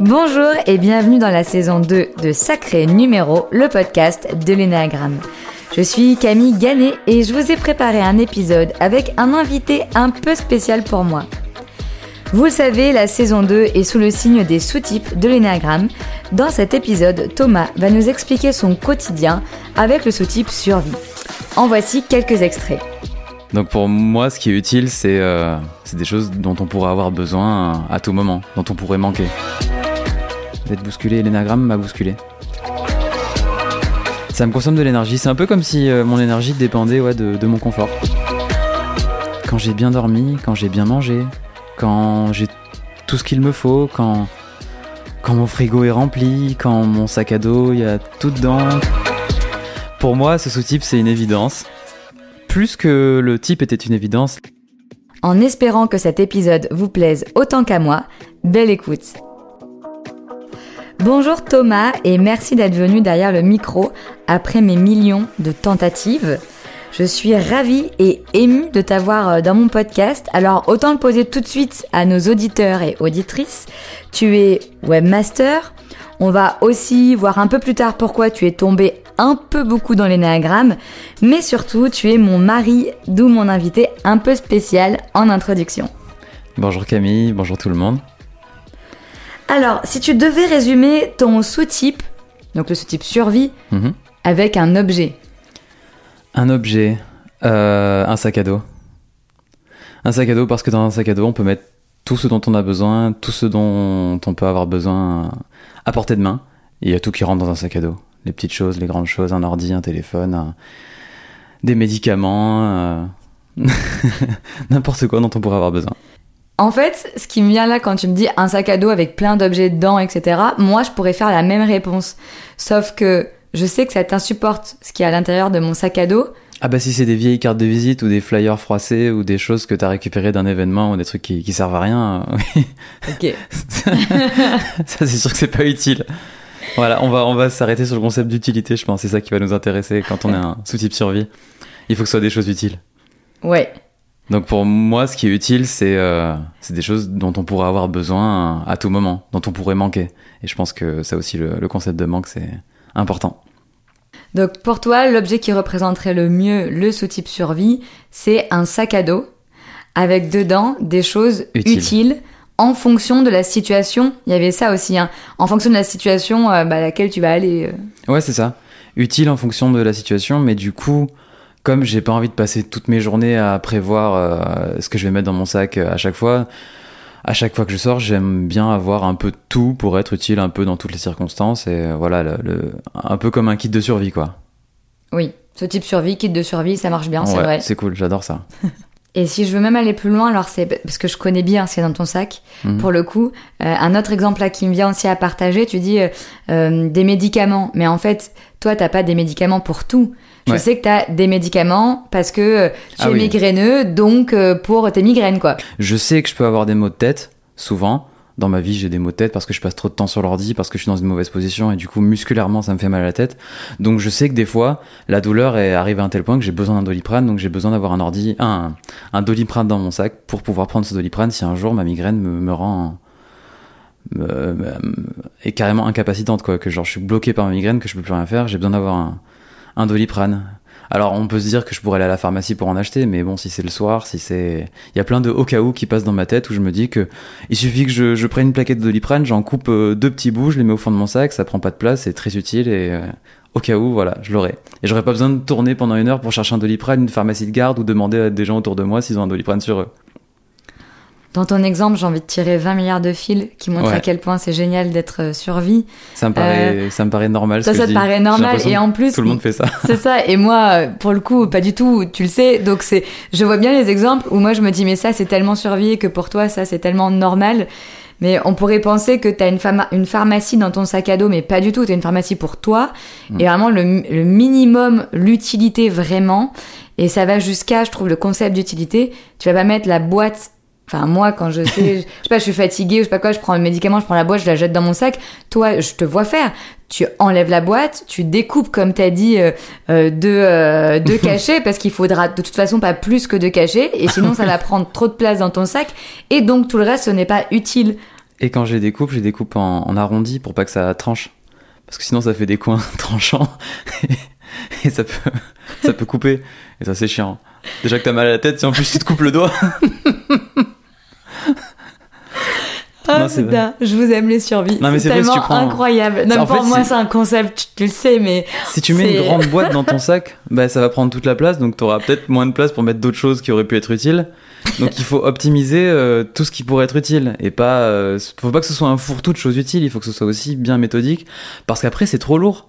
Bonjour et bienvenue dans la saison 2 de Sacré Numéro, le podcast de l'énagramme. Je suis Camille Ganet et je vous ai préparé un épisode avec un invité un peu spécial pour moi. Vous le savez, la saison 2 est sous le signe des sous-types de l'énagramme. Dans cet épisode, Thomas va nous expliquer son quotidien avec le sous-type survie. En voici quelques extraits. Donc pour moi, ce qui est utile, c'est euh, des choses dont on pourrait avoir besoin à tout moment, dont on pourrait manquer. D'être bousculé, l'énagramme m'a bousculé. Ça me consomme de l'énergie. C'est un peu comme si euh, mon énergie dépendait ouais, de, mon confort. Quand j'ai bien dormi, quand j'ai bien mangé, quand j'ai tout ce qu'il me faut, quand, quand mon frigo est rempli, quand mon sac à dos, il y a tout dedans. Pour moi, ce sous-type, c'est une évidence. Plus que le type était une évidence. En espérant que cet épisode vous plaise autant qu'à moi, belle écoute. Bonjour Thomas et merci d'être venu derrière le micro après mes millions de tentatives. Je suis ravie et émue de t'avoir euh, dans mon podcast. Alors autant le poser tout de suite à nos auditeurs et auditrices. Tu es webmaster. On va aussi voir un peu plus tard pourquoi tu es tombé un peu beaucoup dans l'énéagramme. Mais surtout, tu es mon mari, d'où mon invité un peu spécial en introduction. Bonjour Camille, bonjour tout le monde. Alors, si tu devais résumer ton sous-type, donc le sous-type survie, Mhm. avec un objet, Un objet, euh, un sac à dos. Un sac à dos parce que dans un sac à dos, on peut mettre tout ce dont on a besoin, tout ce dont on peut avoir besoin à portée de main. Il y a tout qui rentre dans un sac à dos. Les petites choses, les grandes choses, un ordi, un téléphone, un- des médicaments, euh, n'importe quoi dont on pourrait avoir besoin. En fait, ce qui me vient là quand tu me dis un sac à dos avec plein d'objets dedans, etc., moi je pourrais faire la même réponse. Sauf que je sais que ça t'insupporte ce qui est à l'intérieur de mon sac à dos. Ah bah si c'est des vieilles cartes de visite ou des flyers froissés ou des choses que t'as récupérées d'un événement ou des trucs qui, qui servent à rien, euh, oui. Ok. ça c'est sûr que c'est pas utile. Voilà, on va, on va s'arrêter sur le concept d'utilité, je pense. C'est ça qui va nous intéresser quand on est un sous-type survie. Il faut que ce soit des choses utiles. Ouais. Donc pour moi, ce qui est utile, c'est euh, c'est des choses dont on pourrait avoir besoin à tout moment, dont on pourrait manquer. Et je pense que ça aussi, le, le concept de manque, c'est important. Donc pour toi, l'objet qui représenterait le mieux le sous-type survie, c'est un sac à dos avec dedans des choses Utiles. utiles, en fonction de la situation. Il y avait ça aussi, hein. en fonction de la situation euh, bah, à laquelle tu vas aller. euh. Ouais, c'est ça. Utile en fonction de la situation, mais du coup, comme j'ai pas envie de passer toutes mes journées à prévoir euh, ce que je vais mettre dans mon sac euh, à chaque fois, à chaque fois que je sors, j'aime bien avoir un peu de tout pour être utile un peu dans toutes les circonstances et euh, voilà, le, le- un peu comme un kit de survie quoi. Oui, ce type survie, kit de survie, ça marche bien, c'est Ouais, vrai. c'est cool, j'adore ça. Et si je veux même aller plus loin, alors c'est parce que je connais bien ce qu'il y a dans ton sac. Mhm. Pour le coup, Euh, un autre exemple là qui me vient aussi à partager, tu dis euh, euh, des médicaments, mais en fait, toi, t'as pas des médicaments pour tout. Je Ouais. sais que t'as des médicaments parce que euh, tu Ah es oui. migraineux, donc euh, pour tes migraines, quoi. Je sais que je peux avoir des maux de tête, souvent. Dans ma vie, j'ai des maux de tête parce que je passe trop de temps sur l'ordi, parce que je suis dans une mauvaise position et du coup, musculairement, ça me fait mal à la tête. Donc, je sais que des fois, la douleur est arrivée à un tel point que j'ai besoin d'un doliprane, donc j'ai besoin d'avoir un ordi, un, un doliprane dans mon sac pour pouvoir prendre ce doliprane si un jour ma migraine me, me rend, est carrément incapacitante, quoi. Que genre, je suis bloqué par ma migraine, que je peux plus rien faire, j'ai besoin d'avoir un, un doliprane. Alors on peut se dire que je pourrais aller à la pharmacie pour en acheter, mais bon, si c'est le soir, si c'est... Il y a plein de au cas où qui passent dans ma tête où je me dis que il suffit que je, prenne une plaquette de doliprane, j'en coupe euh, deux petits bouts, je les mets au fond de mon sac, ça prend pas de place, c'est très utile et euh, au cas où, voilà, je l'aurai. Et j'aurais pas besoin de tourner pendant une heure pour chercher un doliprane, une pharmacie de garde ou demander à des gens autour de moi s'ils ont un doliprane sur eux. Dans ton exemple, j'ai envie de tirer 20 milliards de fils qui montrent Ouais. à quel point c'est génial d'être euh, survie. Ça me paraît, ça me paraît normal. Ça, ce que ça je te paraît normal et en plus, Tout le monde fait ça. C'est ça, et moi, euh, pour le coup, pas du tout, tu le sais. Donc c'est, je vois bien les exemples où moi je me dis, mais ça c'est tellement survie que pour toi ça c'est tellement normal. Mais on pourrait penser que t'as une, pharma- une pharmacie dans ton sac à dos, mais pas du tout. T'as une pharmacie pour toi. Mm. Et vraiment le, le minimum, l'utilité vraiment. Et ça va jusqu'à, je trouve, le concept d'utilité. Tu vas pas mettre la boîte Enfin, moi, quand je sais, je sais pas, je suis fatiguée ou je sais pas quoi, je prends un médicament, je prends la boîte, je la jette dans mon sac. Toi, je te vois faire. Tu enlèves la boîte, tu découpes, comme t'as dit, euh, euh, deux, euh, deux cachets, parce qu'il faudra de toute façon pas plus que deux cachets, et sinon ça va prendre trop de place dans ton sac, et donc tout le reste, ce n'est pas utile. Et quand je les découpe, je les découpe en, en arrondi pour pas que ça tranche. Parce que sinon, ça fait des coins tranchants. et ça peut, ça peut couper. Et ça, c'est chiant. Déjà que t'as mal à la tête, si en plus tu te coupes le doigt. Ah Non, putain, je vous aime les survies. C'est si tellement prends- incroyable. Non, pour fait, moi, c'est- un concept, tu le sais, mais Si tu mets une grande boîte dans ton sac, bah, ça va prendre toute la place, donc tu auras peut-être moins de place pour mettre d'autres choses qui auraient pu être utiles. Donc il faut optimiser euh, tout ce qui pourrait être utile et pas euh, faut pas que ce soit un fourre-tout de choses utiles, il faut que ce soit aussi bien méthodique parce qu'après c'est trop lourd.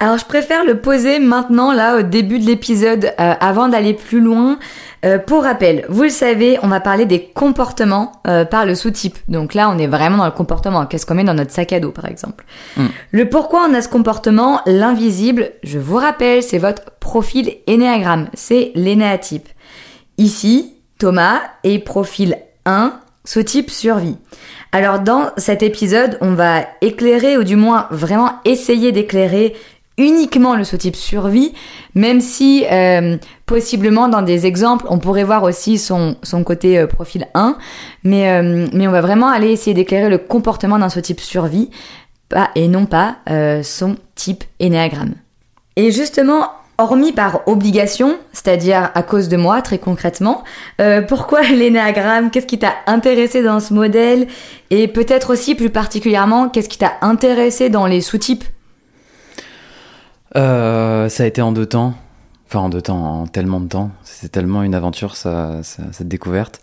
Alors je préfère le poser maintenant, là, au début de l'épisode, euh, avant d'aller plus loin. Euh, pour rappel, vous le savez, on va parler des comportements euh, par le sous-type. Donc là, on est vraiment dans le comportement. Qu'est-ce qu'on met dans notre sac à dos, par exemple? Mm. Le pourquoi on a ce comportement, l'invisible, je vous rappelle, c'est votre profil énéagramme. C'est l'énéatype. Ici, Thomas est profil 1, sous-type survie. Alors dans cet épisode, on va éclairer, ou du moins vraiment essayer d'éclairer uniquement le sous-type survie, même si euh, possiblement dans des exemples, on pourrait voir aussi son, son côté euh, profil 1, mais, euh, mais on va vraiment aller essayer d'éclairer le comportement d'un sous-type survie, pas, et non pas son type énéagramme. Et justement, hormis par obligation, c'est-à-dire à cause de moi, très concrètement, euh, pourquoi l'énéagramme Qu'est-ce qui t'a intéressé dans ce modèle? Et peut-être aussi plus particulièrement, qu'est-ce qui t'a intéressé dans les sous-types Euh, ça a été en deux temps. Enfin, en deux temps, en tellement de temps. C'est tellement une aventure, cette découverte.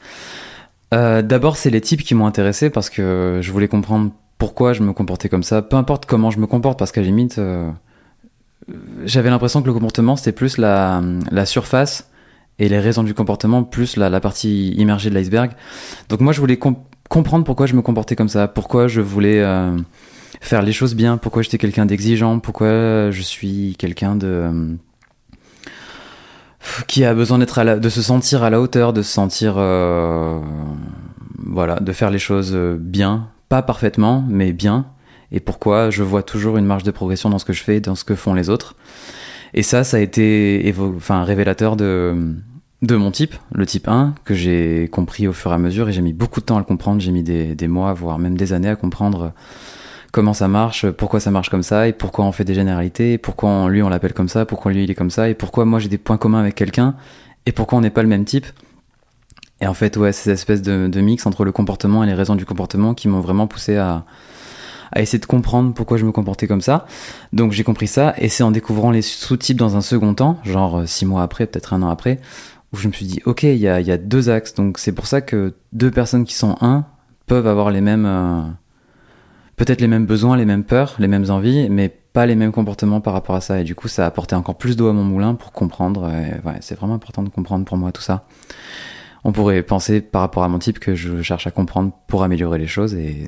Euh, D'abord, c'est les types qui m'ont intéressé parce que je voulais comprendre pourquoi je me comportais comme ça. Peu importe comment je me comporte, parce qu'à limite, euh, j'avais l'impression que le comportement, c'était plus la, surface et les raisons du comportement, plus la, partie immergée de l'iceberg. Donc moi, je voulais com- comprendre pourquoi je me comportais comme ça, pourquoi je voulais... euh, faire les choses bien, pourquoi j'étais quelqu'un d'exigeant, pourquoi je suis quelqu'un de euh, qui a besoin d'être de se sentir à la hauteur, de se sentir euh, voilà, de faire les choses bien, pas parfaitement, mais bien. Et pourquoi je vois toujours une marge de progression dans ce que je fais, dans ce que font les autres. Et ça, ça a été enfin révélateur de de mon type, le type 1, que j'ai compris au fur et à mesure, et j'ai mis beaucoup de temps à le comprendre, j'ai mis des, des mois, voire même des années à comprendre comment ça marche, pourquoi ça marche comme ça, et pourquoi on fait des généralités, pourquoi on- lui on l'appelle comme ça, pourquoi lui il est comme ça, et pourquoi moi j'ai des points communs avec quelqu'un, et pourquoi on n'est pas le même type. Et en fait, ouais, c'est cette espèce de, mix entre le comportement et les raisons du comportement qui m'ont vraiment poussé à, à essayer de comprendre pourquoi je me comportais comme ça. Donc j'ai compris ça, et c'est en découvrant les sous-types dans un second temps, genre euh, six mois après, peut-être un an après, où je me suis dit, ok, il y a, il y a deux axes, donc c'est pour ça que deux personnes qui sont un peuvent avoir les mêmes... euh, peut-être les mêmes besoins, les mêmes peurs, les mêmes envies, mais pas les mêmes comportements par rapport à ça. Et du coup, ça a apporté encore plus d'eau à mon moulin pour comprendre. Et ouais, c'est vraiment important de comprendre pour moi tout ça. On pourrait penser par rapport à mon type que je cherche à comprendre pour améliorer les choses et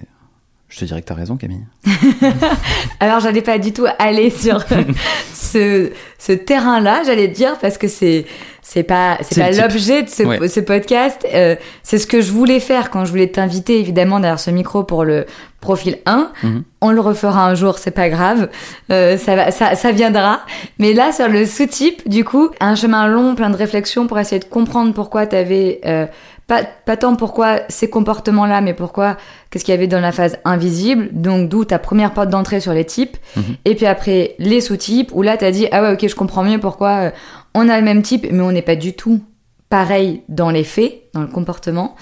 je te dirais que t'as raison, Camille. Alors, j'allais pas du tout aller sur ce, ce terrain-là, j'allais dire, parce que c'est c'est pas c'est pas l'objet de ce, Ouais. ce podcast. Euh, c'est ce que je voulais faire quand je voulais t'inviter, évidemment, derrière ce micro pour le profil 1. Mhm. On le refera un jour, c'est pas grave. Euh, ça, va, ça, ça viendra. Mais là, sur le sous-type, du coup, un chemin long, plein de réflexions pour essayer de comprendre pourquoi t'avais... Euh, pas, pas tant pourquoi ces comportements-là, mais pourquoi, qu'est-ce qu'il y avait dans la phase invisible. Donc, d'où ta première porte d'entrée sur les types. Mhm. Et puis après, les sous-types, où là, t'as dit, ah ouais, ok, je comprends mieux pourquoi euh, on a le même type, mais on n'est pas du tout pareil dans les faits, dans le comportement.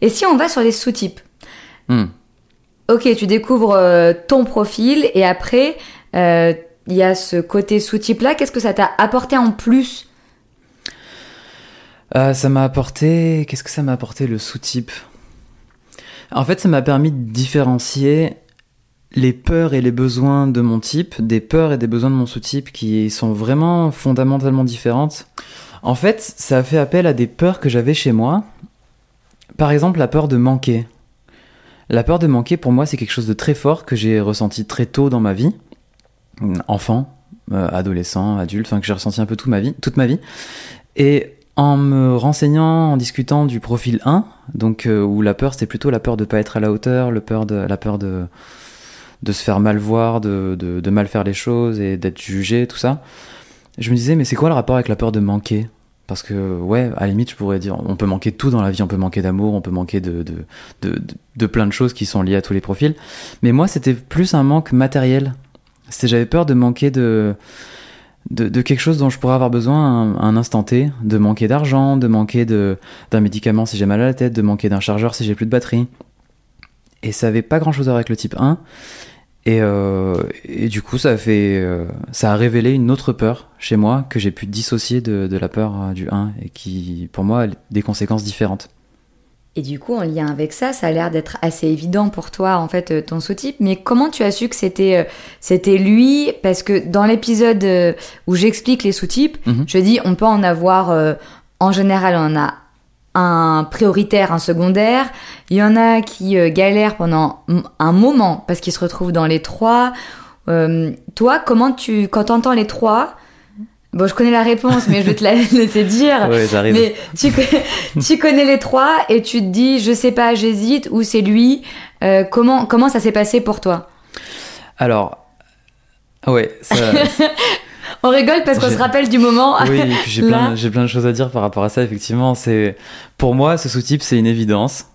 Et si on va sur les sous-types Hmm. Ok, tu découvres euh, ton profil et après, euh, il y a ce côté sous-type-là. Qu'est-ce que ça t'a apporté en plus? Euh, ça m'a apporté. Qu'est-ce que ça m'a apporté le sous-type? En fait, ça m'a permis de différencier les peurs et les besoins de mon type des peurs et des besoins de mon sous-type qui sont vraiment fondamentalement différentes. En fait, ça a fait appel à des peurs que j'avais chez moi. Par exemple, la peur de manquer. La peur de manquer, pour moi, c'est quelque chose de très fort que j'ai ressenti très tôt dans ma vie. Enfant, euh, adolescent, adulte, enfin que j'ai ressenti un peu toute ma vie. Toute ma vie. Et en me renseignant, en discutant du profil 1, donc euh, où la peur c'était plutôt la peur de pas être à la hauteur, le peur de, la peur de, de se faire mal voir, de, de, mal faire les choses et d'être jugé, tout ça. Je me disais, mais c'est quoi le rapport avec la peur de manquer? Parce que, ouais, à la limite, je pourrais dire, on peut manquer de tout dans la vie, on peut manquer d'amour, on peut manquer de, de, de, plein de choses qui sont liées à tous les profils. Mais moi, c'était plus un manque matériel. J'avais peur de manquer de, de, de, quelque chose dont je pourrais avoir besoin à un, instant T, de manquer d'argent, de manquer d'un médicament si j'ai mal à la tête, de manquer d'un chargeur si j'ai plus de batterie. Et ça avait pas grand chose à voir avec le type 1. Et, euh, et, du coup, ça a fait, euh, ça a révélé une autre peur chez moi que j'ai pu dissocier de, de, la peur euh, du 1 et qui, pour moi, a des conséquences différentes. Et du coup, en lien avec ça, ça a l'air d'être assez évident pour toi, en fait, ton sous-type. Mais comment tu as su que c'était c'était lui? Parce que dans l'épisode où j'explique les sous-types, mhm. je dis on peut en avoir. en général, on en a un prioritaire, un secondaire. Il y en a qui euh, galèrent pendant un moment parce qu'ils se retrouvent dans les trois. Euh, toi, comment tu, quand t'entends les trois, bon, je connais la réponse, mais je vais te la laisser dire. Ouais. Mais tu, tu, connais les trois et tu te dis, je sais pas, j'hésite ou c'est lui. Euh, comment, comment ça s'est passé pour toi? Alors, ouais, ça, on rigole parce qu'on se rappelle du moment. Oui, j'ai plein, plein, de choses à dire par rapport à ça, effectivement. C'est Pour moi, ce sous-type, c'est une évidence.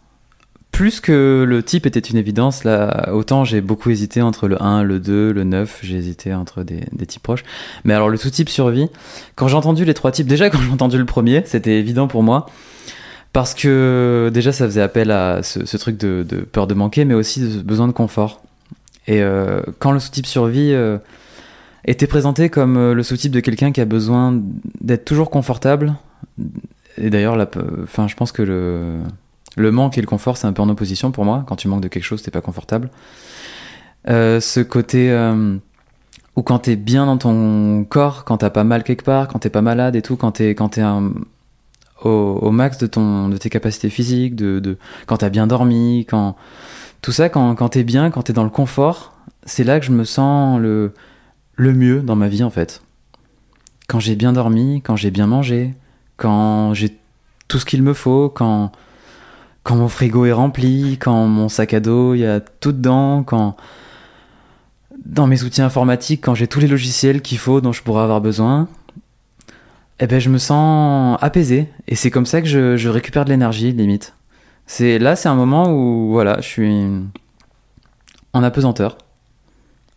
Plus que le type était une évidence, là, autant j'ai beaucoup hésité entre le 1, le 2, le 9, j'ai hésité entre des, des, types proches. Mais alors, le sous-type survie, quand j'ai entendu les trois types, déjà quand j'ai entendu le premier, c'était évident pour moi. Parce que déjà, ça faisait appel à ce, truc de, peur de manquer, mais aussi de besoin de confort. Et euh, quand le sous-type survie, euh, était présenté comme euh, le sous-type de quelqu'un qui a besoin d'être toujours confortable. Et d'ailleurs, enfin, je pense que le, le manque et le confort, c'est un peu en opposition pour moi. Quand tu manques de quelque chose, t'es pas confortable. Euh, ce côté euh, où quand t'es bien dans ton corps, quand t'as pas mal quelque part, quand t'es pas malade et tout, quand t'es quand t'es au, au, max de ton de tes capacités physiques, de, de quand t'as bien dormi, quand tout ça, quand quand t'es bien, quand t'es dans le confort, c'est là que je me sens le le mieux dans ma vie en fait. Quand j'ai bien dormi, quand j'ai bien mangé, quand j'ai tout ce qu'il me faut, quand, quand mon frigo est rempli, quand mon sac à dos, il y a tout dedans, quand dans mes outils informatiques, quand j'ai tous les logiciels qu'il faut dont je pourrais avoir besoin, eh ben je me sens apaisé et c'est comme ça que je, je récupère de l'énergie limite. C'est là c'est un moment où voilà, je suis en apesanteur.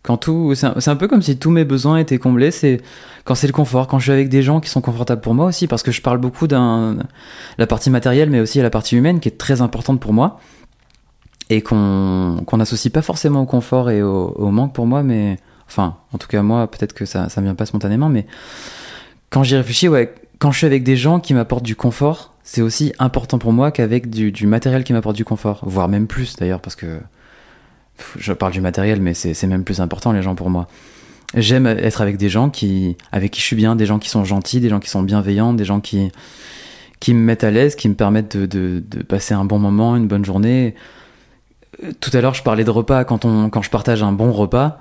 Quand tout, c'est un, peu comme si tous mes besoins étaient comblés. C'est quand c'est le confort, quand je suis avec des gens qui sont confortables pour moi aussi, parce que je parle beaucoup d'un la partie matérielle, mais aussi à la partie humaine qui est très importante pour moi et qu'on n'associe pas forcément au confort et au, manque pour moi, mais enfin, en tout cas moi, peut-être que ça ça vient pas spontanément, mais quand j'y réfléchis, ouais, quand je suis avec des gens qui m'apportent du confort, c'est aussi important pour moi qu'avec du, du matériel qui m'apporte du confort, voire même plus d'ailleurs, parce que je parle du matériel, mais c'est même plus important les gens pour moi. J'aime être avec des gens qui, avec qui je suis bien, des gens qui sont gentils, des gens qui sont bienveillants, des gens qui, qui me mettent à l'aise, qui me permettent de, de, passer un bon moment, une bonne journée. Tout à l'heure, je parlais de repas. Quand, on, quand je partage un bon repas,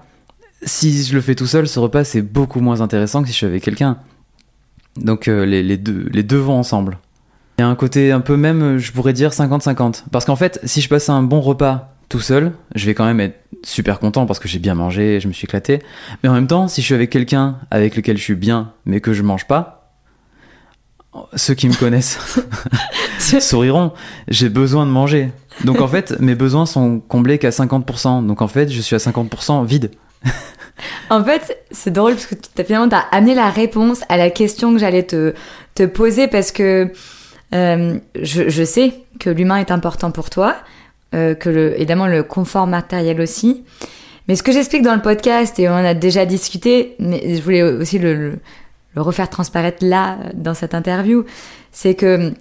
si je le fais tout seul, ce repas, c'est beaucoup moins intéressant que si je suis avec quelqu'un. Donc euh, les, les, deux, les deux vont ensemble. Il y a un côté un peu même, je pourrais dire 50-50. Parce qu'en fait, si je passe un bon repas tout seul, je vais quand même être super content parce que j'ai bien mangé, je me suis éclaté. Mais en même temps, si je suis avec quelqu'un avec lequel je suis bien, mais que je mange pas, ceux qui me connaissent souriront. J'ai besoin de manger. Donc en fait, mes besoins sont comblés qu'à 50%. Donc en fait, je suis à 50% vide. en fait, c'est drôle parce que as, finalement, tu as amené la réponse à la question que j'allais te, te poser parce que euh, je, je sais que l'humain est important pour toi. Euh, que le, évidemment le confort matériel aussi. Mais ce que j'explique dans le podcast, et on a déjà discuté, mais je voulais aussi le, le, le refaire transparaître là, dans cette interview, c'est que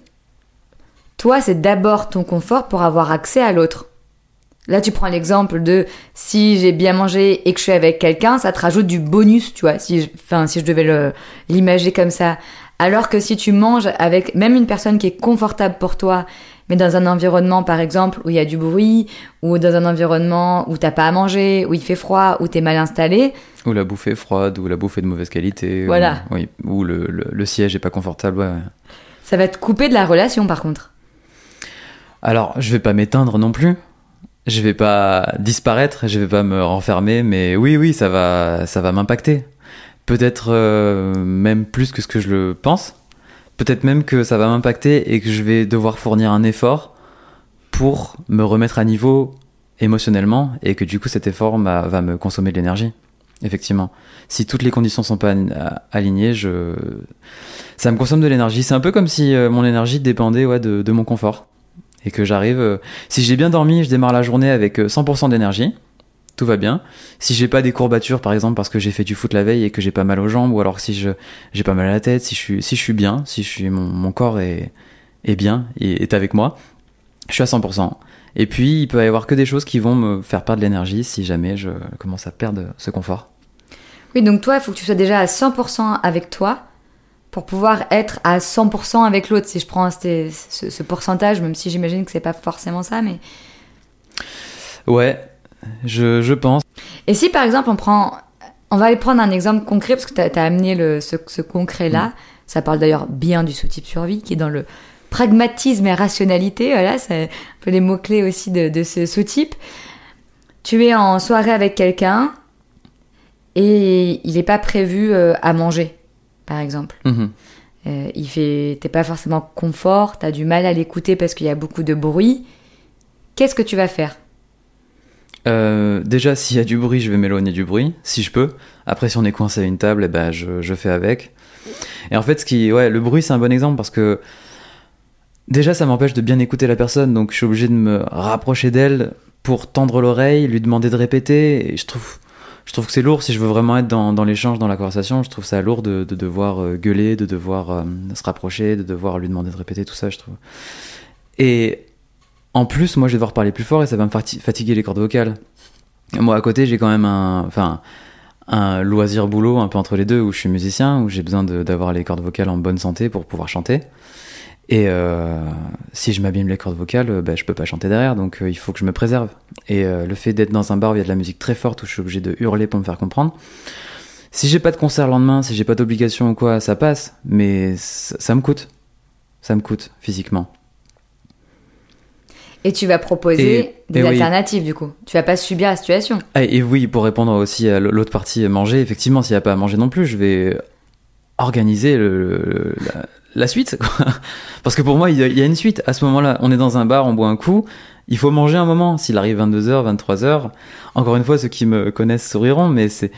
toi, c'est d'abord ton confort pour avoir accès à l'autre. Là, tu prends l'exemple de si j'ai bien mangé et que je suis avec quelqu'un, ça te rajoute du bonus, tu vois, si enfin, si je devais l'imager comme ça. Alors que si tu manges avec même une personne qui est confortable pour toi mais dans un environnement, par exemple, où il y a du bruit, ou dans un environnement où t'as pas à manger, où il fait froid, où t'es mal installé. Ou la bouffe est froide, ou la bouffe est de mauvaise qualité. Voilà. Ou, oui, ou le, le, siège est pas confortable. Ouais. Ça va te couper de la relation, par contre. Alors, je vais pas m'éteindre non plus. Je vais pas disparaître, je vais pas me renfermer, mais oui, oui, ça va, ça va m'impacter. Peut-être euh, même plus que ce que je le pense Peut-être même que ça va m'impacter et que je vais devoir fournir un effort pour me remettre à niveau émotionnellement et que du coup cet effort va me consommer de l'énergie. Effectivement. Si toutes les conditions sont pas alignées, je... ça me consomme de l'énergie. C'est un peu comme si euh, mon énergie dépendait de, de mon confort. Et que j'arrive... Euh, si j'ai bien dormi, je démarre la journée avec 100% euh, d'énergie. Tout va bien. Si j'ai pas des courbatures, par exemple, parce que j'ai fait du foot la veille et que j'ai pas mal aux jambes, ou alors si je j'ai pas mal à la tête, si je suis, si je suis bien, si je suis, mon, mon corps est, est bien, et est avec moi, je suis à 100%. Et puis, il peut y avoir que des choses qui vont me faire perdre l'énergie si jamais je commence à perdre ce confort. Oui, donc toi, il faut que tu sois déjà à 100% avec toi pour pouvoir être à 100% avec l'autre. Si je prends ce, ce, pourcentage, même si j'imagine que c'est pas forcément ça, mais. Ouais, je, je, pense. Et si par exemple on prend. On va aller prendre un exemple concret, parce que tu as, amené le, ce, ce concret-là. Mm. Ça parle d'ailleurs bien du sous-type survie, qui est dans le pragmatisme et rationalité. Voilà, c'est un peu les mots-clés aussi de, de ce sous-type. Tu es en soirée avec quelqu'un, et il n'est pas prévu euh, à manger, par exemple. Mhm. Euh, il fait, t'es pas forcément confort, t'as du mal à l'écouter parce qu'il y a beaucoup de bruit. Qu'est-ce que tu vas faire? Euh, Déjà, s'il y a du bruit, je vais m'éloigner du bruit, si je peux. Après, si on est coincé à une table, eh ben, je, je, fais avec. Et en fait, ce qui, ouais, le bruit, c'est un bon exemple parce que déjà, ça m'empêche de bien écouter la personne, donc je suis obligé de me rapprocher d'elle pour tendre l'oreille, lui demander de répéter. Et je trouve, je trouve que c'est lourd si je veux vraiment être dans, dans l'échange, dans la conversation. Je trouve ça lourd de, de devoir euh, gueuler, de devoir euh, se rapprocher, de devoir lui demander de répéter tout ça, je trouve. Et en plus, moi, je vais devoir parler plus fort et ça va me fatiguer les cordes vocales. Moi, à côté, j'ai quand même un, enfin, un loisir boulot un peu entre les deux où je suis musicien, où j'ai besoin d'avoir les cordes vocales en bonne santé pour pouvoir chanter. Et euh, si je m'abîme les cordes vocales, euh, bah, je peux pas chanter derrière, donc euh, il faut que je me préserve. Et le fait d'être dans un bar où il y a de la musique très forte, où je suis obligé de hurler pour me faire comprendre, si j'ai pas de concert le lendemain, si j'ai pas d'obligation ou quoi, ça passe, mais ça, me coûte. Ça me coûte physiquement. Et tu vas proposer des alternatives du coup. Tu vas pas subir la situation. Ah, et, oui, pour répondre aussi à l'autre partie, manger, effectivement, s'il n'y a pas à manger non plus, je vais organiser le, la suite. Quoi. Parce que pour moi, il y, a une suite. À ce moment-là, on est dans un bar, on boit un coup. Il faut manger un moment. S'il arrive 22h, 23h, encore une fois, ceux qui me connaissent souriront, mais c'est.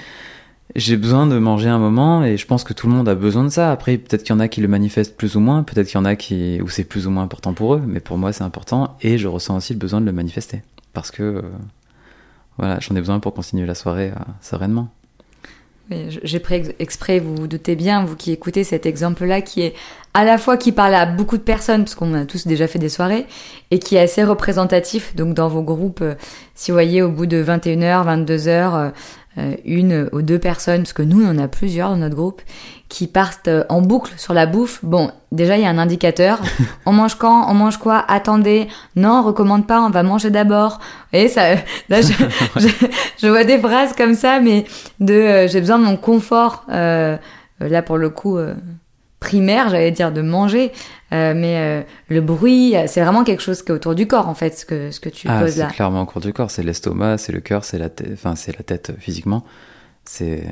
J'ai besoin de manger un moment et je pense que tout le monde a besoin de ça. Après, peut-être qu'il y en a qui le manifestent plus ou moins, peut-être qu'il y en a qui où c'est plus ou moins important pour eux, mais pour moi c'est important et je ressens aussi le besoin de le manifester parce que euh, voilà, j'en ai besoin pour continuer la soirée euh, sereinement. J'ai pris exprès, vous vous doutez bien, vous qui écoutez cet exemple-là, qui est à la fois qui parle à beaucoup de personnes, parce qu'on a tous déjà fait des soirées, et qui est assez représentatif. Donc dans vos groupes, euh, si vous voyez au bout de 21h, 22h, euh, une ou deux personnes, parce que nous, on en a plusieurs dans notre groupe, qui partent euh, en boucle sur la bouffe. Bon, déjà, il y a un indicateur. on mange quand On mange quoi Attendez. Non, on recommande pas, on va manger d'abord. Et ça, là, je, je, vois des phrases comme ça, mais de euh, j'ai besoin de mon confort. là, pour le coup, primaire, j'allais dire, de manger. Mais le bruit, c'est vraiment quelque chose qui est autour du corps, en fait, ce que, ce que tu ah, poses là. C'est clairement autour du corps. C'est l'estomac, c'est le cœur, c'est la enfin, c'est la tête physiquement. C'est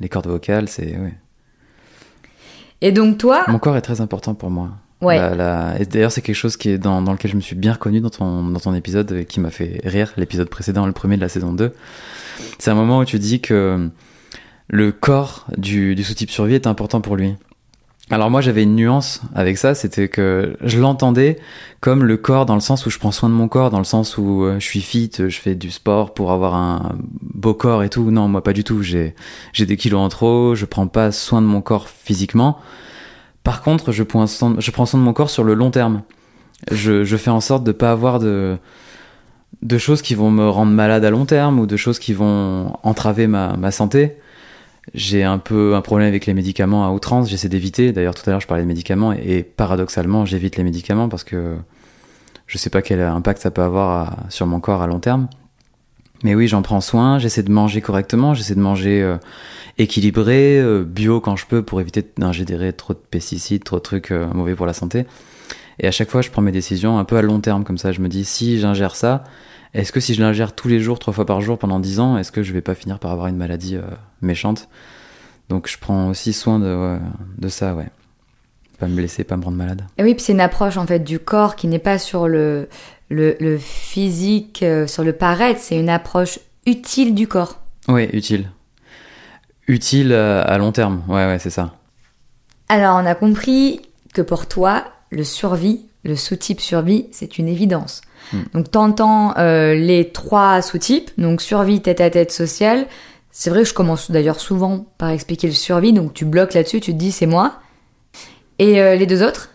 les cordes vocales, c'est, oui. Et donc toi Mon corps est très important pour moi. Ouais. Et d'ailleurs, c'est quelque chose qui est dans, dans, lequel je me suis bien reconnu dans ton, dans ton épisode et qui m'a fait rire, l'épisode précédent, le premier de la saison 2. C'est un moment où tu dis que le corps du, du sous-type survie est important pour lui. Alors moi j'avais une nuance avec ça, c'était que je l'entendais comme le corps dans le sens où je prends soin de mon corps, dans le sens où euh, je suis fit, je fais du sport pour avoir un beau corps et tout. Non, moi pas du tout. J'ai des kilos en trop, je prends pas soin de mon corps physiquement. Par contre, je prends soin, je prends soin de mon corps sur le long terme. Je, je fais en sorte de pas avoir de de choses qui vont me rendre malade à long terme ou de choses qui vont entraver ma, ma santé j'ai un peu un problème avec les médicaments à outrance, j'essaie d'éviter. D'ailleurs, tout à l'heure, je parlais de médicaments et, paradoxalement, j'évite les médicaments parce que je sais pas quel impact ça peut avoir sur mon corps à long terme. Mais oui, j'en prends soin, j'essaie de manger correctement, j'essaie de manger euh, équilibré, euh, bio quand je peux pour éviter d'ingérer trop de pesticides, trop de trucs euh, mauvais pour la santé. Et à chaque fois, je prends mes décisions un peu à long terme, comme ça, je me dis si j'ingère ça, est-ce que si je l'ingère tous les jours, trois fois par jour pendant dix ans, est-ce que je vais pas finir par avoir une maladie euh, méchante? Donc je prends aussi soin de, de ça, ouais. pas me blesser, pas me rendre malade. Et oui, puis c'est une approche en fait du corps qui n'est pas sur le, le, le physique, euh, sur le paraître, c'est une approche utile du corps. Oui, utile. Utile euh, à long terme, ouais, ouais, c'est ça. Alors on a compris que pour toi, le survie, le sous-type survie, c'est une évidence. Hmm. Donc t'entends euh, les trois sous-types, donc survie tête-à-tête sociale. C'est vrai que je commence d'ailleurs souvent par expliquer le survie, donc tu bloques là-dessus, tu te dis c'est moi. Et euh, les deux autres?